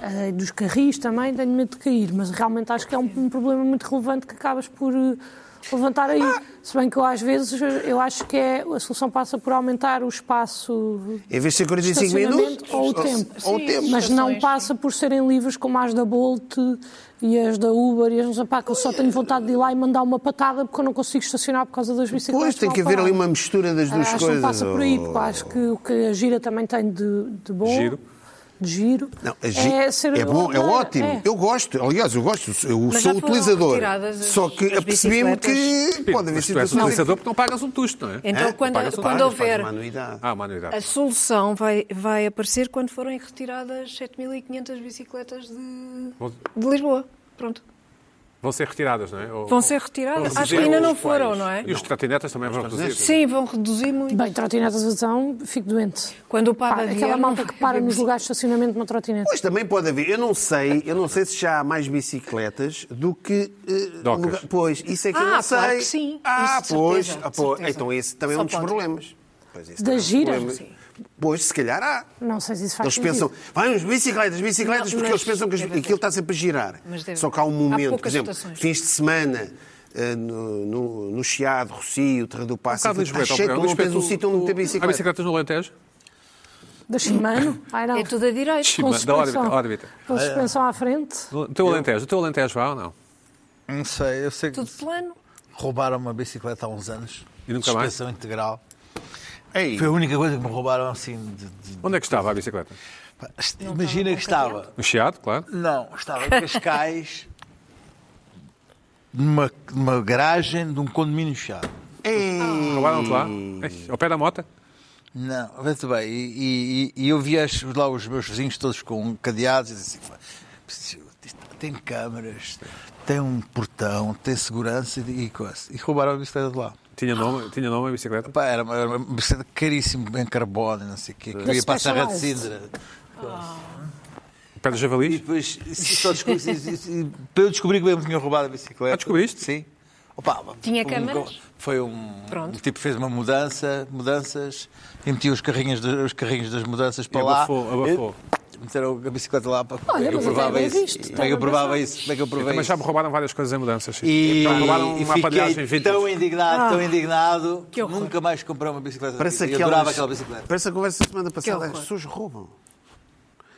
Eh, dos carris também tenho medo de cair, mas realmente acho que é um, um problema muito relevante que acabas por eh, levantar aí. Se bem que eu às vezes eu acho que é, a solução passa por aumentar o espaço Em vez de ser 45 estacionamento minutos. ou o tempo. Ou o Sim, tempo. Mas não passa por serem livres como as da Bolt e as da Uber e as não pá, que eu só tenho vontade de ir lá e mandar uma patada porque eu não consigo estacionar por causa das bicicletas. Pois tem que haver ali uma mistura das duas acho que coisas. não passa por aí, porque eu oh. acho que o que a gira também tem de, de bom. Giro? De giro. Não, a gi- é, ser é bom, é ótimo. é. Eu gosto, aliás, eu gosto, eu Mas sou utilizador. Só que apercebi-me que bicicletas? pode haver Mas tu és situações. utilizador porque não pagas um tusto, não é? Então, Hã? quando, Pagas quando Pagas, pagas houver anuidade. Ah, a solução, vai, vai aparecer quando forem retiradas 7.500 bicicletas de, de Lisboa. Pronto. Vão ser retiradas, não é? Ou- Vão ser retiradas. Acho que ainda não foram, quais? não é? E os trotinetas também vão reduzir. Sim, vão reduzir muito. Bem, trotinetas então, fico doente. Quando o Pá, Papa aquela vier, malta que para nos lugares de estacionamento de uma trotinete. Pois também pode haver. Eu não sei, eu não sei se já há mais bicicletas do que. Docas. lugar- Pois, isso é que eu Ah, não sei. claro que sim. Ah, Isso pois. certeza, ah, pois. Então esse também é Só um dos pode. problemas. Pois, esse Da também é um gira? Sim. Pois, se calhar há. Não sei se isso faz Eles sentido. pensam, vai uns bicicletas, bicicletas, Não, porque eles pensam que aquilo está sempre a girar. Só que há um haver. Há momento, por exemplo, estações. fins de semana, eh, no, no, no Chiado, Rocio, Terra do Passo, está Lisboa, cheio, tu não tens um sítio onde meter Há bicicleta. bicicletas no Alentejo? Da Shimano? Ai não. É tudo a direito. Com Da órbita, suspensão. órbita. Com suspensão à frente. O teu Alentejo, o teu Alentejo vá ou não? Não sei, eu sei que Tudo plano. roubaram uma bicicleta há uns anos. E nunca mais? Suspensão integral. Ei, Foi a única coisa que me roubaram assim de. de- Onde é que estava a bicicleta? Pá, Imagina que estava. No Chiado, claro. Não, estava em Cascais, numa, numa garagem de um condomínio fechado. ei. Roubaram-te lá? Ei, Ao pé da moto? Não, vê-te bem. E, e- e eu vi as- lá os meus vizinhos todos com cadeados e disse assim: "Pá, isto tem câmaras, tem um portão, tem segurança e, e coisa. E roubaram a bicicleta de lá. Tinha nome, tinha nome a bicicleta? Pá, era, uma, era uma bicicleta caríssima, em carbono, não sei o quê. Que ia para a Serra de. Ao pé dos E javalis? depois, só descobri, e- e- e- para eu descobrir que me tinham roubado a bicicleta. Ah, descobriste? Sim. Opa, Tinha um- câmaras? Foi um. Pronto. O tipo fez uma mudança, mudanças, e metia os carrinhos, de- os carrinhos das mudanças para E lá. abafou, abafou. Meteram a bicicleta lá para. Olha, é eu mas provava é isso? visto, Como é que eu provava isso? Como é que eu provei isso? já me roubaram várias coisas em mudanças. sim. E, Já me roubaram uma fiquei vintage. tão indignado, tão indignado, Que horror. nunca mais comprei uma bicicleta. Parece eu aquelas- adorava aquela bicicleta. Parece a conversa da semana passada. As pessoas roubam.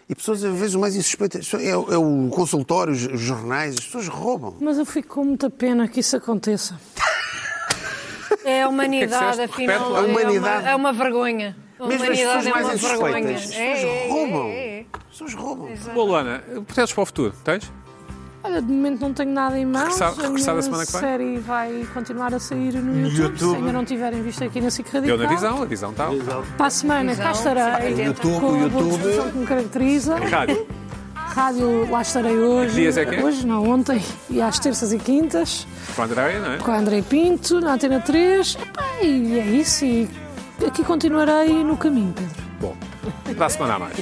E pessoas, às vezes, o mais insuspeitas. É, o- é o consultório, os jornais, as pessoas roubam. Mas eu fico com muita pena que isso aconteça. É a humanidade, disseste? afinal. É uma- humanidade. É uma vergonha. A Mesmo as pessoas é mais vergonha. insuspeitas. As É, pessoas é, roubam. é, é. As pessoas roubam. Bom, Luana, proteges para o futuro, tens? Olha, de momento não tenho nada em mãos. Regressar- a regressar semana que vem? série vai continuar a sair no YouTube, YouTube. se ainda não tiverem visto aqui na SIC Radical. Deu na visão, a visão está. Para a semana cá Visão, estarei fica atento. com a YouTube, boa YouTube. disposição que me caracteriza. Rádio. Rádio, lá estarei hoje. dias é que é? Hoje, não, ontem. E às terças e quintas. Com a Andréia, não é? Com a Andrei Pinto, na Antena 3. Epá, e é isso. E aqui continuarei no caminho, Pedro. Bom, para a semana a mais.